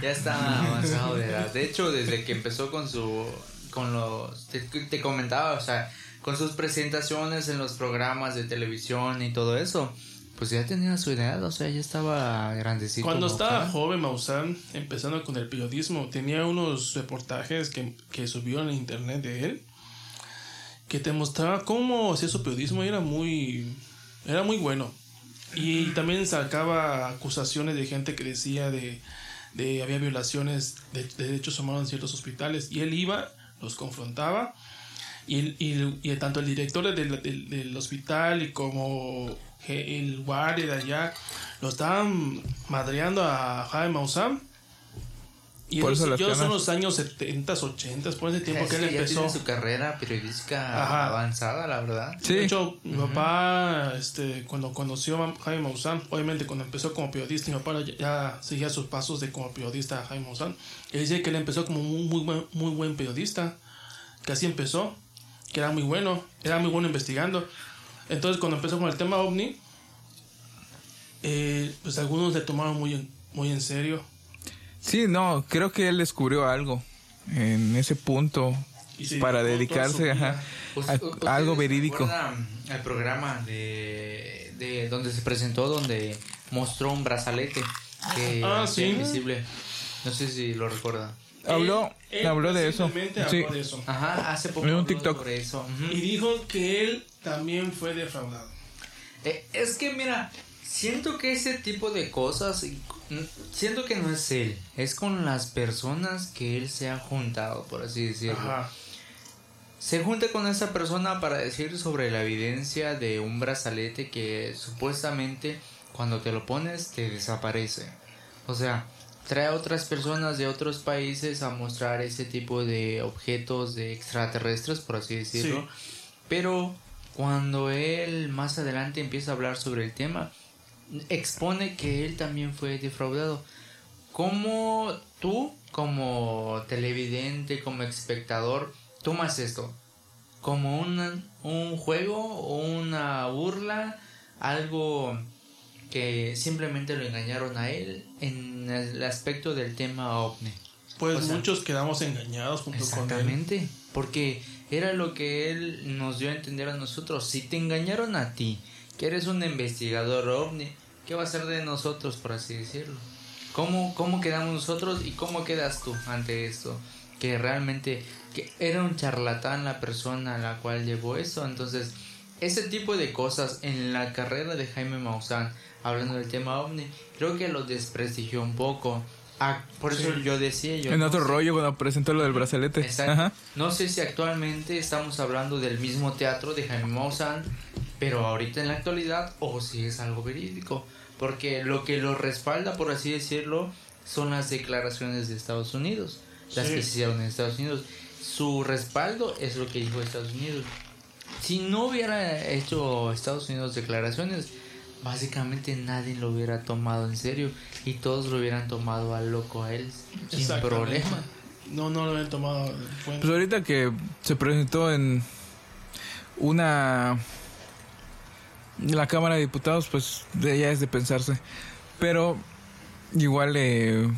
ya está avanzado de edad. De hecho, desde que empezó con su con los, te, te comentaba, o sea, con sus presentaciones en los programas de televisión y todo eso, pues ya tenía su edad, o sea, ya estaba grandecito. Cuando estaba joven Maussan, empezando con el periodismo, tenía unos reportajes que, que subió en internet de él, que te mostraba cómo hacía su periodismo y era muy, era muy bueno. Y también sacaba acusaciones de gente que decía de, de había violaciones de, de derechos humanos en ciertos hospitales. Y él iba, los confrontaba. Y, y, tanto el director del, del- del hospital y como el guardia de allá lo estaban madreando a Jaime Maussan. Y Por eso, eso las yo son los años 70, 80, por ese tiempo Es que él ya empezó. tiene su carrera periodística Ajá. avanzada, la verdad. Sí. De hecho, mi papá, este, cuando conoció a Jaime Maussan, obviamente cuando empezó como periodista, mi papá ya, ya seguía sus pasos de como periodista a Jaime Maussan. Él dice que él empezó como un muy buen, muy buen periodista, que así empezó, que era muy bueno, era muy bueno investigando. Entonces, cuando empezó con el tema ovni, eh, pues algunos le tomaron muy en, muy en serio. Sí, no, creo que él descubrió algo en ese punto para dedicarse ajá, Pues, a, ¿ustedes a algo verídico. El programa de, de donde se presentó, donde mostró un brazalete que Ah, sí. invisible. No sé si lo recuerdan. Habló, Él- él habló de eso. recientemente Sí. habló de eso. Ajá, hace poco En un habló TikTok. sobre eso. Y dijo que él también fue defraudado. Eh, es que mira, siento que ese tipo de cosas, y- siento que no es él, es con las personas que él se ha juntado, por así decirlo. Ajá. Se junta con esa persona para decir sobre la evidencia de un brazalete que supuestamente cuando te lo pones te desaparece. O sea, trae a otras personas de otros países a mostrar ese tipo de objetos de extraterrestres, por así decirlo. Sí. Pero cuando él más adelante empieza a hablar sobre el tema, expone que él también fue defraudado. ¿Cómo tú, como televidente, como espectador, tomas esto? ¿Como una- un juego o una burla? ¿Algo que simplemente lo engañaron a él en el aspecto del tema ovni? Pues O sea, muchos quedamos engañados junto con él. Exactamente, porque era lo que él nos dio a entender a nosotros. Si te engañaron a ti, que eres un investigador ovni, ¿qué va a ser de nosotros, por así decirlo? ¿Cómo, cómo quedamos nosotros y cómo quedas tú ante esto? Que realmente que era un charlatán la persona a la cual llevó eso. Entonces, ese tipo de cosas en la carrera de Jaime Maussan, hablando del tema ovni, creo que lo desprestigió un poco. Ah, por eso Sí. yo decía yo. En no otro sé- rollo cuando presentó lo del brazalete. Exacto. Ajá. No sé si actualmente estamos hablando del mismo teatro de Jaime Maussan, pero ahorita en la actualidad, o si es algo verídico. Porque lo que lo respalda, por así decirlo, son las declaraciones de Estados Unidos, las Sí. que se hicieron en Estados Unidos. Su respaldo es lo que dijo Estados Unidos. Si no hubiera hecho Estados Unidos declaraciones, básicamente nadie lo hubiera tomado en serio y todos lo hubieran tomado al loco a él sin problema. No, no lo habían tomado en cuenta. Pues ahorita que se presentó en una la Cámara de Diputados, pues de ya es de pensarse. Pero igual eh,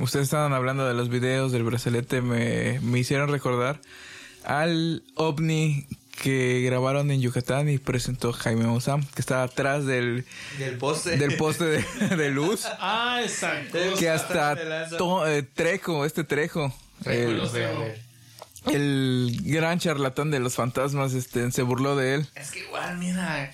ustedes estaban hablando de los videos del brazalete, me, me hicieron recordar al ovni que grabaron en Yucatán y presentó Jaime Maussan, que estaba atrás del, Del poste. del poste de, de luz, Ah, exacto. que hasta to- eh, Trejo, este Trejo, el- a ver. el gran charlatán de los fantasmas este se burló de él. Es que igual, mira,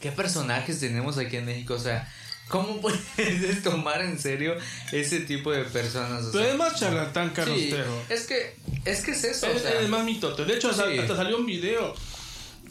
qué personajes tenemos aquí en México, o sea, ¿cómo puedes tomar en serio ese tipo de personas? O Pero sea, es más charlatán, Carlos sí, es que, es que es eso, o Es, sea, es más mitote. De hecho, hasta, Sí. hasta salió un video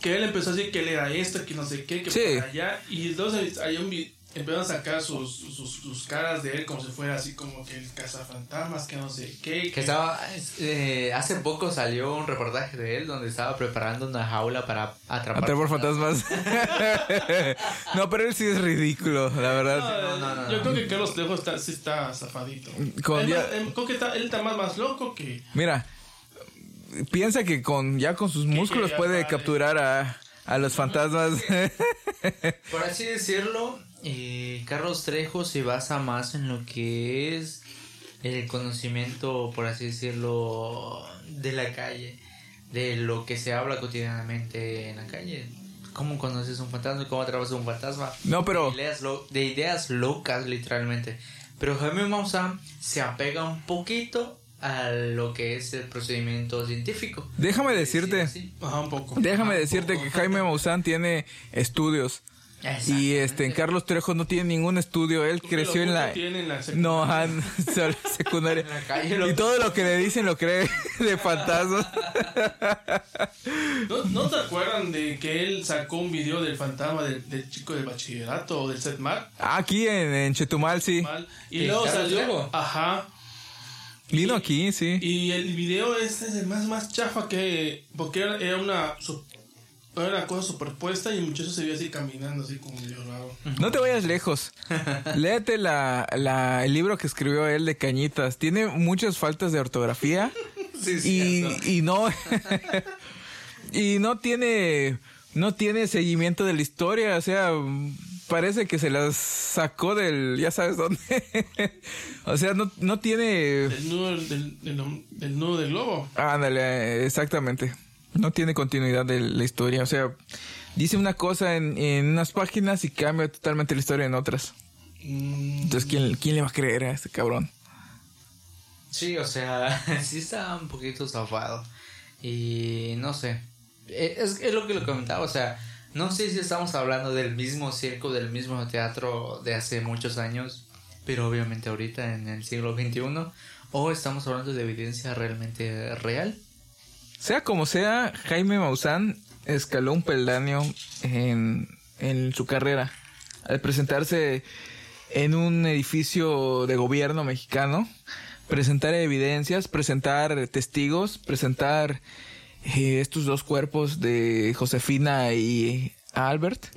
que él empezó a decir que él era esto, que no sé qué, que Sí. para allá. Y entonces hay un vi- empezaron a sacar sus, sus, sus caras de él como si fuera así como que el cazafantasmas, que no sé qué. que estaba, eh, hace poco salió un reportaje de él donde estaba preparando una jaula para atrapar, Atrapar fantasmas. no, pero él sí es ridículo, la verdad. No, no, no, yo no. creo que Carlos Trejo está, sí está zafadito. Con Él ya- más- él- creo que está, él está más, más loco que... Mira, piensa que con ya con sus músculos puede capturar a, a los fantasmas. Por así decirlo, eh, Carlos Trejo se basa más en lo que es el conocimiento, por así decirlo, de la calle, de lo que se habla cotidianamente en la calle. ¿Cómo conoces un fantasma? ¿Cómo atravesas un fantasma? No, pero... De ideas, lo- de ideas locas, literalmente. Pero Jaime Maussan se apega un poquito a lo que es el procedimiento científico. Déjame decirte, Sí, Ajá, un poco. déjame decirte poco. que Jaime Maussan tiene estudios. Y este, en Carlos Trejo no tiene ningún estudio. Él creció en la... mucho tiene en la No, secundaria. ajá, solo secundaria. En la calle lo- Y todo lo que le dicen lo cree de fantasmas. ¿No, ¿No te acuerdan de que él sacó un video del fantasma del, del chico del bachillerato o del setmar? Aquí en, en Chetumal, sí. Y ¿De luego salió. Ajá. Vino aquí, sí. Y el video este es el más, más chafa que. Porque era una. Era una cosa superpuesta y el muchacho se veía así caminando, así como raro. No te vayas lejos. Léete la, la- el libro que escribió él de Cañitas. Tiene muchas faltas de ortografía. y, y no. y no tiene. No tiene seguimiento de la historia. O sea, parece que se las sacó del. Ya sabes dónde. o sea, no, no tiene. El nudo del, del, del nudo del globo. Ándale, exactamente. No tiene continuidad de la historia. O sea, dice una cosa en, en unas páginas y cambia totalmente la historia en otras. Mm, Entonces, ¿quién, quién le va a creer a este cabrón? Sí, o sea, sí está un poquito zafado. Y no sé. E- Es, es lo que le comentaba, o sea, no sé si estamos hablando del mismo circo, del mismo teatro de hace muchos años, pero obviamente ahorita en el siglo XXI, o estamos hablando de evidencia realmente real. Sea como sea, Jaime Maussan escaló un peldaño en, en su carrera. Al presentarse en un edificio de gobierno mexicano, presentar evidencias, presentar testigos, presentar eh, estos dos cuerpos de Josefina y Albert.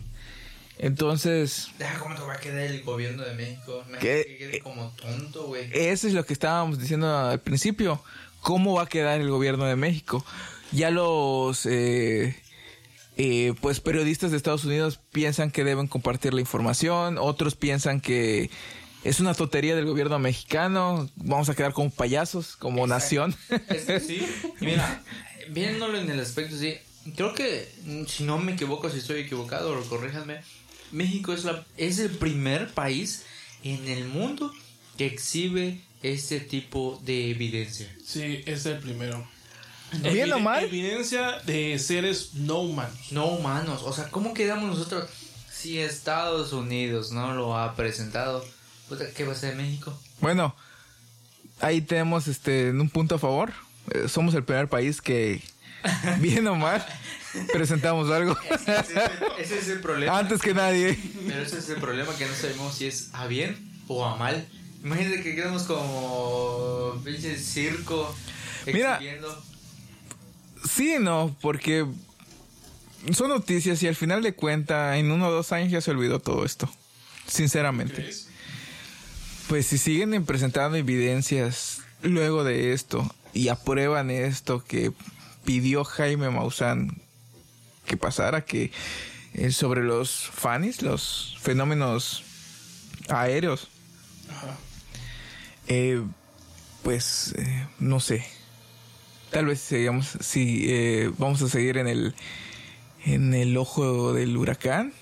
Entonces, Deja cómo te va a quedar el gobierno de México. ¿Qué? que quede como tonto, güey. Eso es lo que estábamos diciendo al principio. ¿Cómo va a quedar el gobierno de México? Ya los eh, eh, pues periodistas de Estados Unidos piensan que deben compartir la información, otros piensan que es una tontería del gobierno mexicano, vamos a quedar como payasos, como nación. Es que sí. Mira, viéndolo en el aspecto, sí. Creo que, si no me equivoco, si estoy equivocado, corríjanme. México es, la, es el primer país en el mundo que exhibe este tipo de evidencia. sí, es el primero. Bien o Evide- mal. Evidencia de seres no humanos. No humanos, o sea, ¿cómo quedamos nosotros si Estados Unidos no lo ha presentado? Puta, ¿Qué va a ser México? Bueno, ahí tenemos este un punto a favor. Eh, somos el primer país que, bien o mal, presentamos algo Ese es el, ese es el problema. antes que nadie. Pero ese es el problema que no sabemos si es a bien o a mal. Imagínate que quedamos como pinche circo Mira. Sí, no, porque son noticias y al final de cuenta, en uno o dos años ya se olvidó todo esto. Sinceramente. ¿Crees? Pues si siguen presentando evidencias luego de esto y aprueban esto que pidió Jaime Maussan que pasara, que eh, sobre los fanis, los fenómenos aéreos. Eh, pues eh, no sé. Tal vez sigamos, si eh, vamos a seguir en el en el ojo del huracán,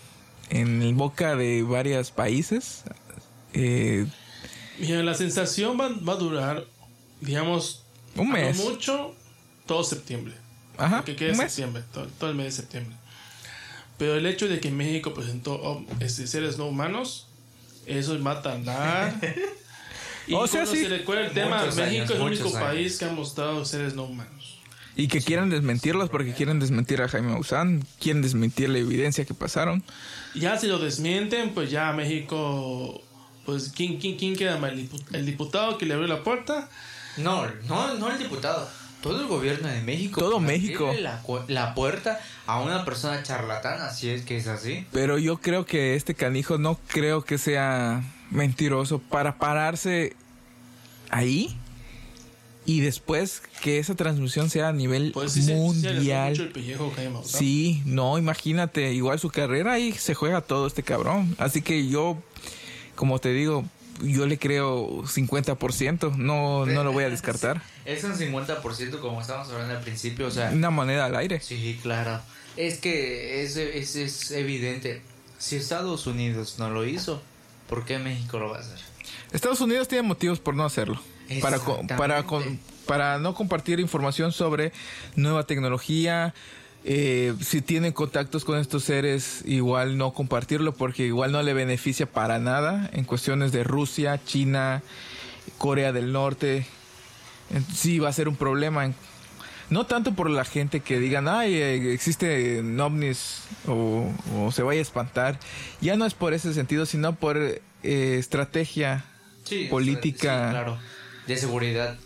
en el boca de varios países. Eh, Mira, la sensación va, va a durar, digamos, un mes. mucho todo septiembre. Ajá, que quede un mes. septiembre, todo, todo el mes de septiembre. Pero el hecho de que México presentó oh, este, seres no humanos, eso va a tardar. y O sea, sí. se recuerda el tema, Muchos México años, es el único años. país que ha mostrado seres no humanos. Y que quieran desmentirlos porque quieren desmentir a Jaime Maussan, quieren desmentir la evidencia que pasaron. Ya si lo desmienten, pues ya México, pues ¿quién, quién, quién queda mal? ¿El dipu- ¿El diputado que le abrió la puerta? No, no, no el diputado. Todo el gobierno de México. Todo México. La, la puerta a una persona charlatana, si es que es así. Pero yo creo que este canijo no creo que sea mentiroso para pararse ahí y después que esa transmisión sea a nivel Pues sí, se- se mundial. mucho el pellejo Jaime Maussan. Sí, no, imagínate, igual su carrera ahí se juega todo este cabrón. Así que yo, como te digo, yo le creo 50%, no, no lo voy a descartar. Es un 50% como estábamos hablando al principio, o sea... Una moneda al aire. Sí, claro. Es que es, es, es evidente. Si Estados Unidos no lo hizo, ¿por qué México lo va a hacer? Estados Unidos tiene motivos por no hacerlo. Para, para, para no compartir información sobre nueva tecnología. eh, si tienen contactos con estos seres, igual no compartirlo porque igual no le beneficia para nada en cuestiones de Rusia, China, Corea del Norte. Sí va a ser un problema. no tanto por la gente que digan, ay, eh, existe ovnis o, o se vaya a espantar. Ya no es por ese sentido, sino por eh, estrategia Sí, política. sí, claro. De seguridad.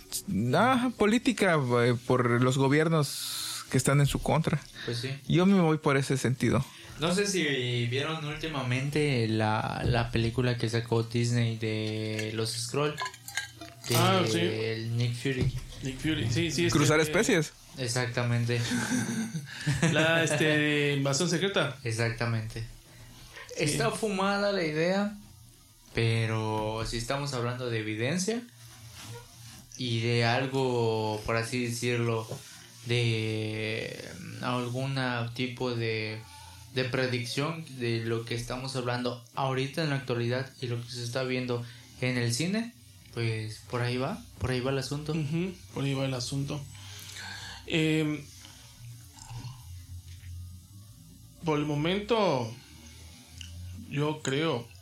Ah, política eh, por los gobiernos que están en su contra. Pues sí. Yo me voy por ese sentido. No sé si vieron últimamente la, la película que sacó Disney de los Scroll. De Ah, sí. el Nick Fury. Nick Fury, sí, sí. este, Cruzar especies. Exactamente. La este, invasión secreta. Exactamente. Está fumada la idea, pero si estamos hablando de evidencia y de algo, por así decirlo, de algún tipo de, de predicción de lo que estamos hablando ahorita en la actualidad y lo que se está viendo en el cine, pues por ahí va, por ahí va el asunto. Por ahí va el asunto. Eh, por el momento, yo creo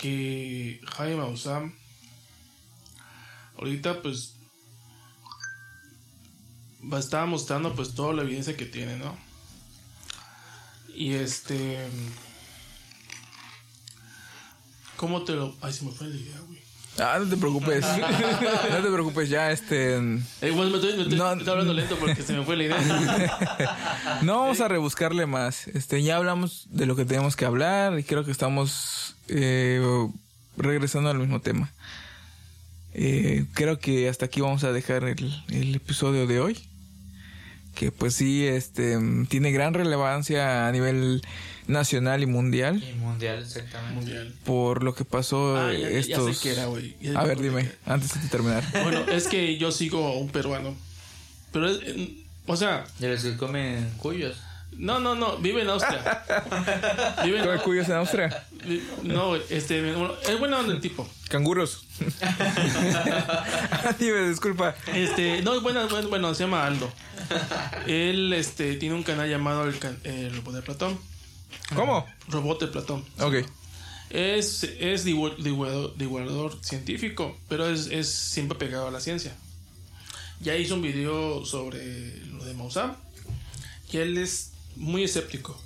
que Jaime Maussan ahorita pues va a estar mostrando pues toda la evidencia que tiene, ¿no? Y este... ¿Cómo te lo...? Ay, se me fue la idea, güey. Ah, no te preocupes. no te preocupes, ya este. Eh, bueno, me estoy, me estoy- No. estoy hablando lento porque se me fue la idea. No vamos a rebuscarle más. Este, ya hablamos de lo que tenemos que hablar y creo que estamos eh, regresando al mismo tema. Eh, creo que hasta aquí vamos a dejar el, el episodio de hoy. Que pues sí, este, tiene gran relevancia a nivel nacional y mundial Y mundial, exactamente. Mundial. por lo que pasó Ah, ya- ya estos. sé qué era, güey. Ya a ver, dime, antes de terminar. Bueno, es que yo sigo a un peruano. Pero es, eh, o sea, De los que comen cuyos. No, no, no, vive en Austria. Vive en, ¿Come cuyos en Austria? no, este, es buena onda el tipo. Canguros. Dime, disculpa. Este, no, es buena, bueno, bueno, se llama Aldo. Él, este, tiene un canal llamado el, can- el Robot de Platón. ¿Cómo? Robot de Platón. Ok. Es, es divu- divulgador, divulgador científico, pero es, es siempre pegado a la ciencia. Ya hizo un video sobre lo de Maussan y él es muy escéptico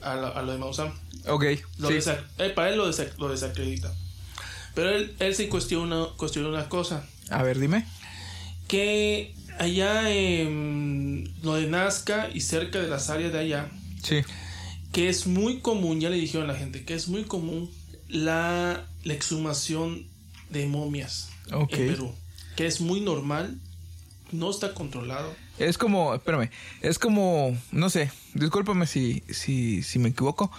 a, la- a lo de Maussan. Ok. Lo sí. eh, para él lo, desa- lo desacredita. Pero él, él sí cuestiona, cuestiona una cosa, A ver, dime. que allá en lo de Nazca y cerca de las áreas de allá, Sí. que es muy común, ya le dijeron a la gente, que es muy común la, la exhumación de momias Ok. en Perú. Que es muy normal, no está controlado. Es como, espérame, es como, no sé, discúlpame si, si, si me equivoco.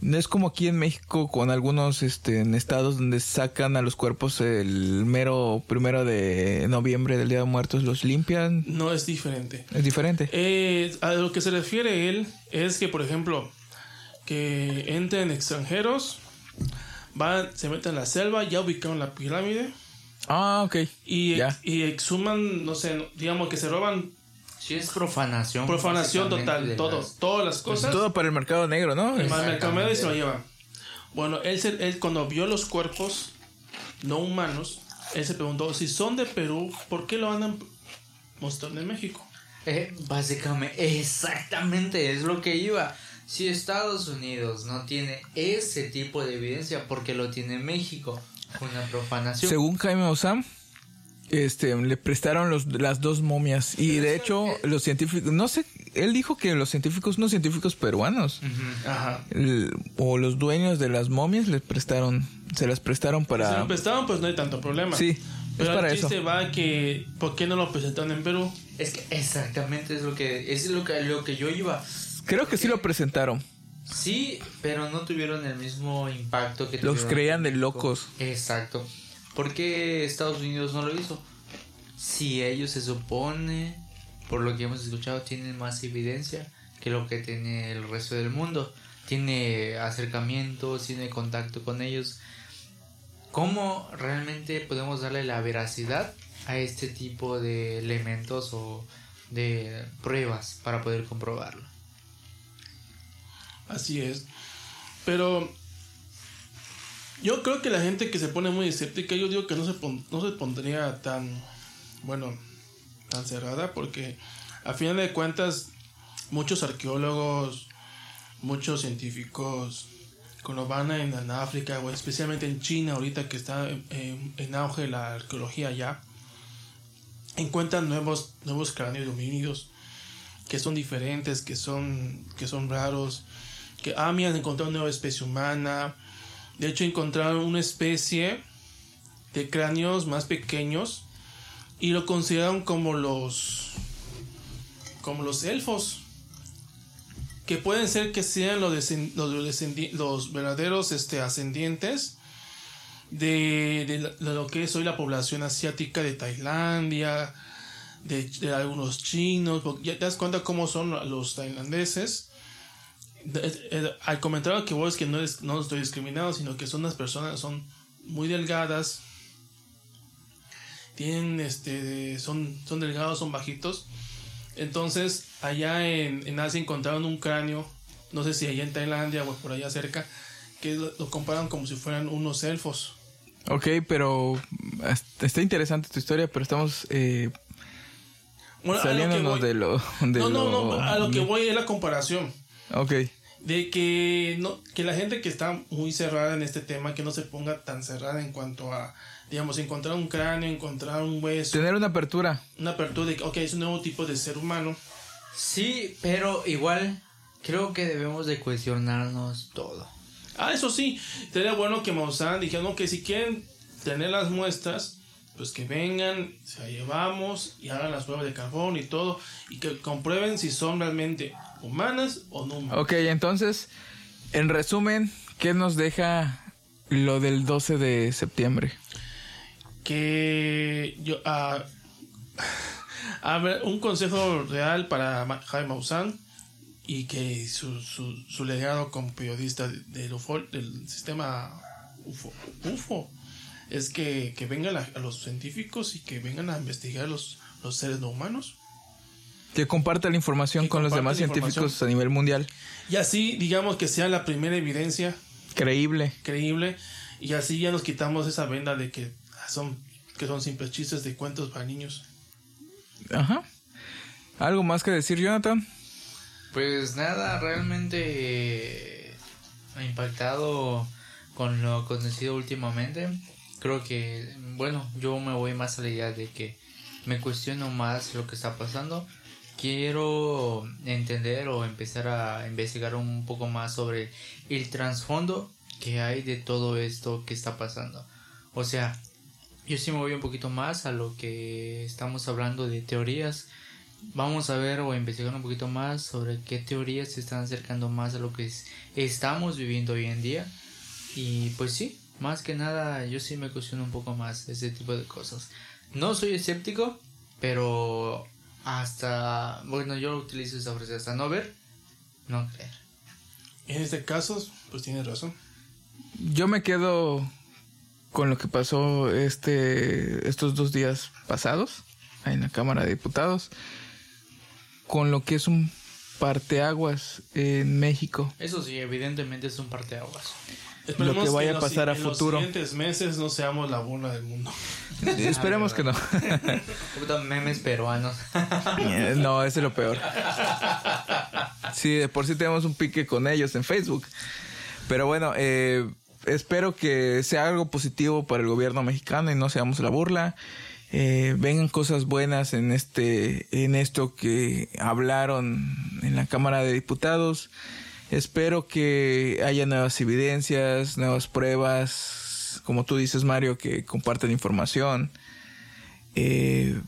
No es como aquí en México con algunos este, en estados donde sacan a los cuerpos el mero primero de noviembre del Día de Muertos, los limpian. No es diferente. Es diferente. Eh, a lo que se refiere él es que, por ejemplo, que entren extranjeros, van, se meten en la selva, ya ubicaron la pirámide Ah, ok. y, y exhuman, no sé, digamos que se roban Sí, es profanación. profanación total, de todo, las- todas las cosas. Todo para el mercado negro, ¿no? El Es- mercadeo y se lo lleva. Bueno, él, se- él cuando vio los cuerpos no humanos, él se preguntó si son de Perú, ¿por qué lo andan mostrando en México? Eh, básicamente, exactamente es lo que iba. Si Estados Unidos no tiene ese tipo de evidencia, porque lo tiene México? Una profanación. Según Jaime Osam, este, le prestaron los, las dos momias. Y de hecho, los científicos, no sé, él dijo que los científicos, unos científicos peruanos. Ajá. el- o los dueños de las momias les prestaron, se las prestaron Si para... lo prestaban, pues no hay tanto problema. Sí, Pero es para el eso. va que, ¿por qué no lo presentaron en Perú? Es que exactamente es lo que es lo que, lo que yo iba. Creo que sí lo presentaron. Sí, pero no tuvieron el mismo impacto que Los tuvieron creían en de locos. Exacto. ¿Por qué Estados Unidos no lo hizo? Si ellos se supone, por lo que hemos escuchado, tienen más evidencia que lo que tiene el resto del mundo. Tiene acercamientos, tiene contacto con ellos. ¿Cómo realmente podemos darle la veracidad a este tipo de elementos o de pruebas para poder comprobarlo? Así es. Pero yo creo que la gente que se pone muy escéptica, yo digo que no se, pon- no se pondría tan, bueno, tan cerrada, porque a final de cuentas, muchos arqueólogos, muchos científicos, cuando van en, en África, o especialmente en China, ahorita que está en, en- auge la arqueología ya, encuentran nuevos, nuevos cráneos de homínidos que son diferentes, que son, que son raros, que ah, mira, encontraron una nueva especie humana. De hecho, encontraron una especie de cráneos más pequeños y lo consideraron como los como los elfos que pueden ser que sean los, los, los verdaderos este, ascendientes de lo que es hoy la población asiática de Tailandia, de, de algunos chinos, porque ya te das cuenta cómo son los tailandeses. Eh, al comentario que voy es que no, es, no estoy discriminado, sino que son unas personas, son muy delgadas, tienen este, son, son delgados, son bajitos. Entonces, allá en, en Asia encontraron un cráneo, no sé si allá en Tailandia o por allá cerca, que lo, lo comparan como si fueran unos elfos. Ok, pero est- está interesante tu historia, pero estamos eh, Bueno, lo saliéndonos de lo... De no, no, lo- no, a lo que voy es la comparación. Ok, De que, no, que la gente que está muy cerrada en este tema, que no se ponga tan cerrada en cuanto a, digamos, encontrar un cráneo, encontrar un hueso, tener una apertura. una apertura de que, ok, es un nuevo tipo de ser humano. Sí, pero igual creo que debemos de cuestionarnos todo. Ah, eso sí, sería bueno que Maussan dijeron que si quieren tener las muestras, pues que vengan, se las llevamos y hagan las pruebas de carbón y todo, y que comprueben si son realmente humanas o no humanas. Ok, entonces, en resumen, ¿qué nos deja lo del 12 de septiembre? que yo ah, a ver un consejo real para Jaime Maussan y que su, su, su legado como periodista de- del, UFO, del sistema UFO, UFO es que, que vengan a, a los científicos y que vengan a investigar los, los seres no humanos Que comparta la información con los demás científicos a nivel mundial. y así digamos que sea la primera evidencia Creíble. creíble y así ya nos quitamos esa venda de que son que son simples chistes de cuentos para niños Ajá. ¿Algo más que decir, Jonathan? Pues nada, realmente eh, ha impactado con lo acontecido últimamente. Creo que, bueno, yo me voy más a la idea de que me cuestiono más lo que está pasando. Quiero entender o empezar a investigar un poco más sobre el trasfondo que hay de todo esto que está pasando. O sea, yo sí me voy un poquito más a lo que estamos hablando de teorías. Vamos a ver o investigar un poquito más sobre qué teorías se están acercando más a lo que es- estamos viviendo hoy en día. Y pues sí, más que nada yo sí me cuestiono un poco más ese tipo de cosas. No soy escéptico, pero hasta, bueno, yo utilizo esa frase, hasta no ver, no creer. En este caso, pues tienes razón. Yo me quedo con lo que pasó este estos dos días pasados en la Cámara de Diputados, con lo que es un parteaguas en México. Eso sí, evidentemente es un parteaguas. Esperemos que vaya en a los- pasar a en futuro. Los siguientes meses no seamos la burla del mundo. Esperemos que no. Poquito memes peruanos. Eh, no, ese es lo peor. Sí, de por sí tenemos un pique con ellos en Facebook. Pero bueno, eh, espero que sea algo positivo para el gobierno mexicano y no seamos la burla. Eh, vengan cosas buenas en este, en esto que hablaron en la Cámara de Diputados. Espero que haya nuevas evidencias, nuevas pruebas, como tú dices Mario, que compartan información Eh,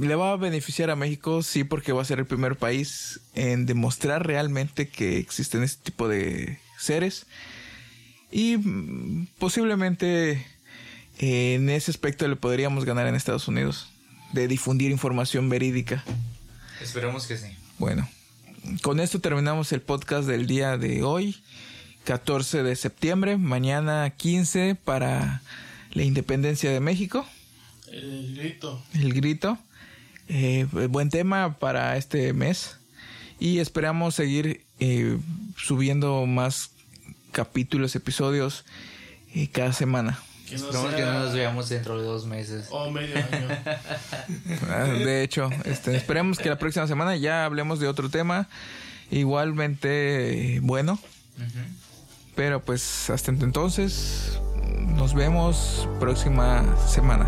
le va a beneficiar a México, sí, porque va a ser el primer país en demostrar realmente que existen este tipo de seres. Y mm, posiblemente eh, en ese aspecto le podríamos ganar en Estados Unidos, de difundir información verídica. Esperemos que sí. Bueno, con esto terminamos el podcast del día de hoy, 14 de septiembre, mañana 15 para la independencia de México. El grito. El grito. Eh, buen tema para este mes. Y esperamos seguir eh, subiendo más capítulos, episodios eh, cada semana. Que no sea- que no nos veamos dentro de dos meses. O medio año. Ah, De hecho, este, esperemos que la próxima semana ya hablemos de otro tema igualmente bueno. Pero pues hasta entonces nos vemos próxima semana.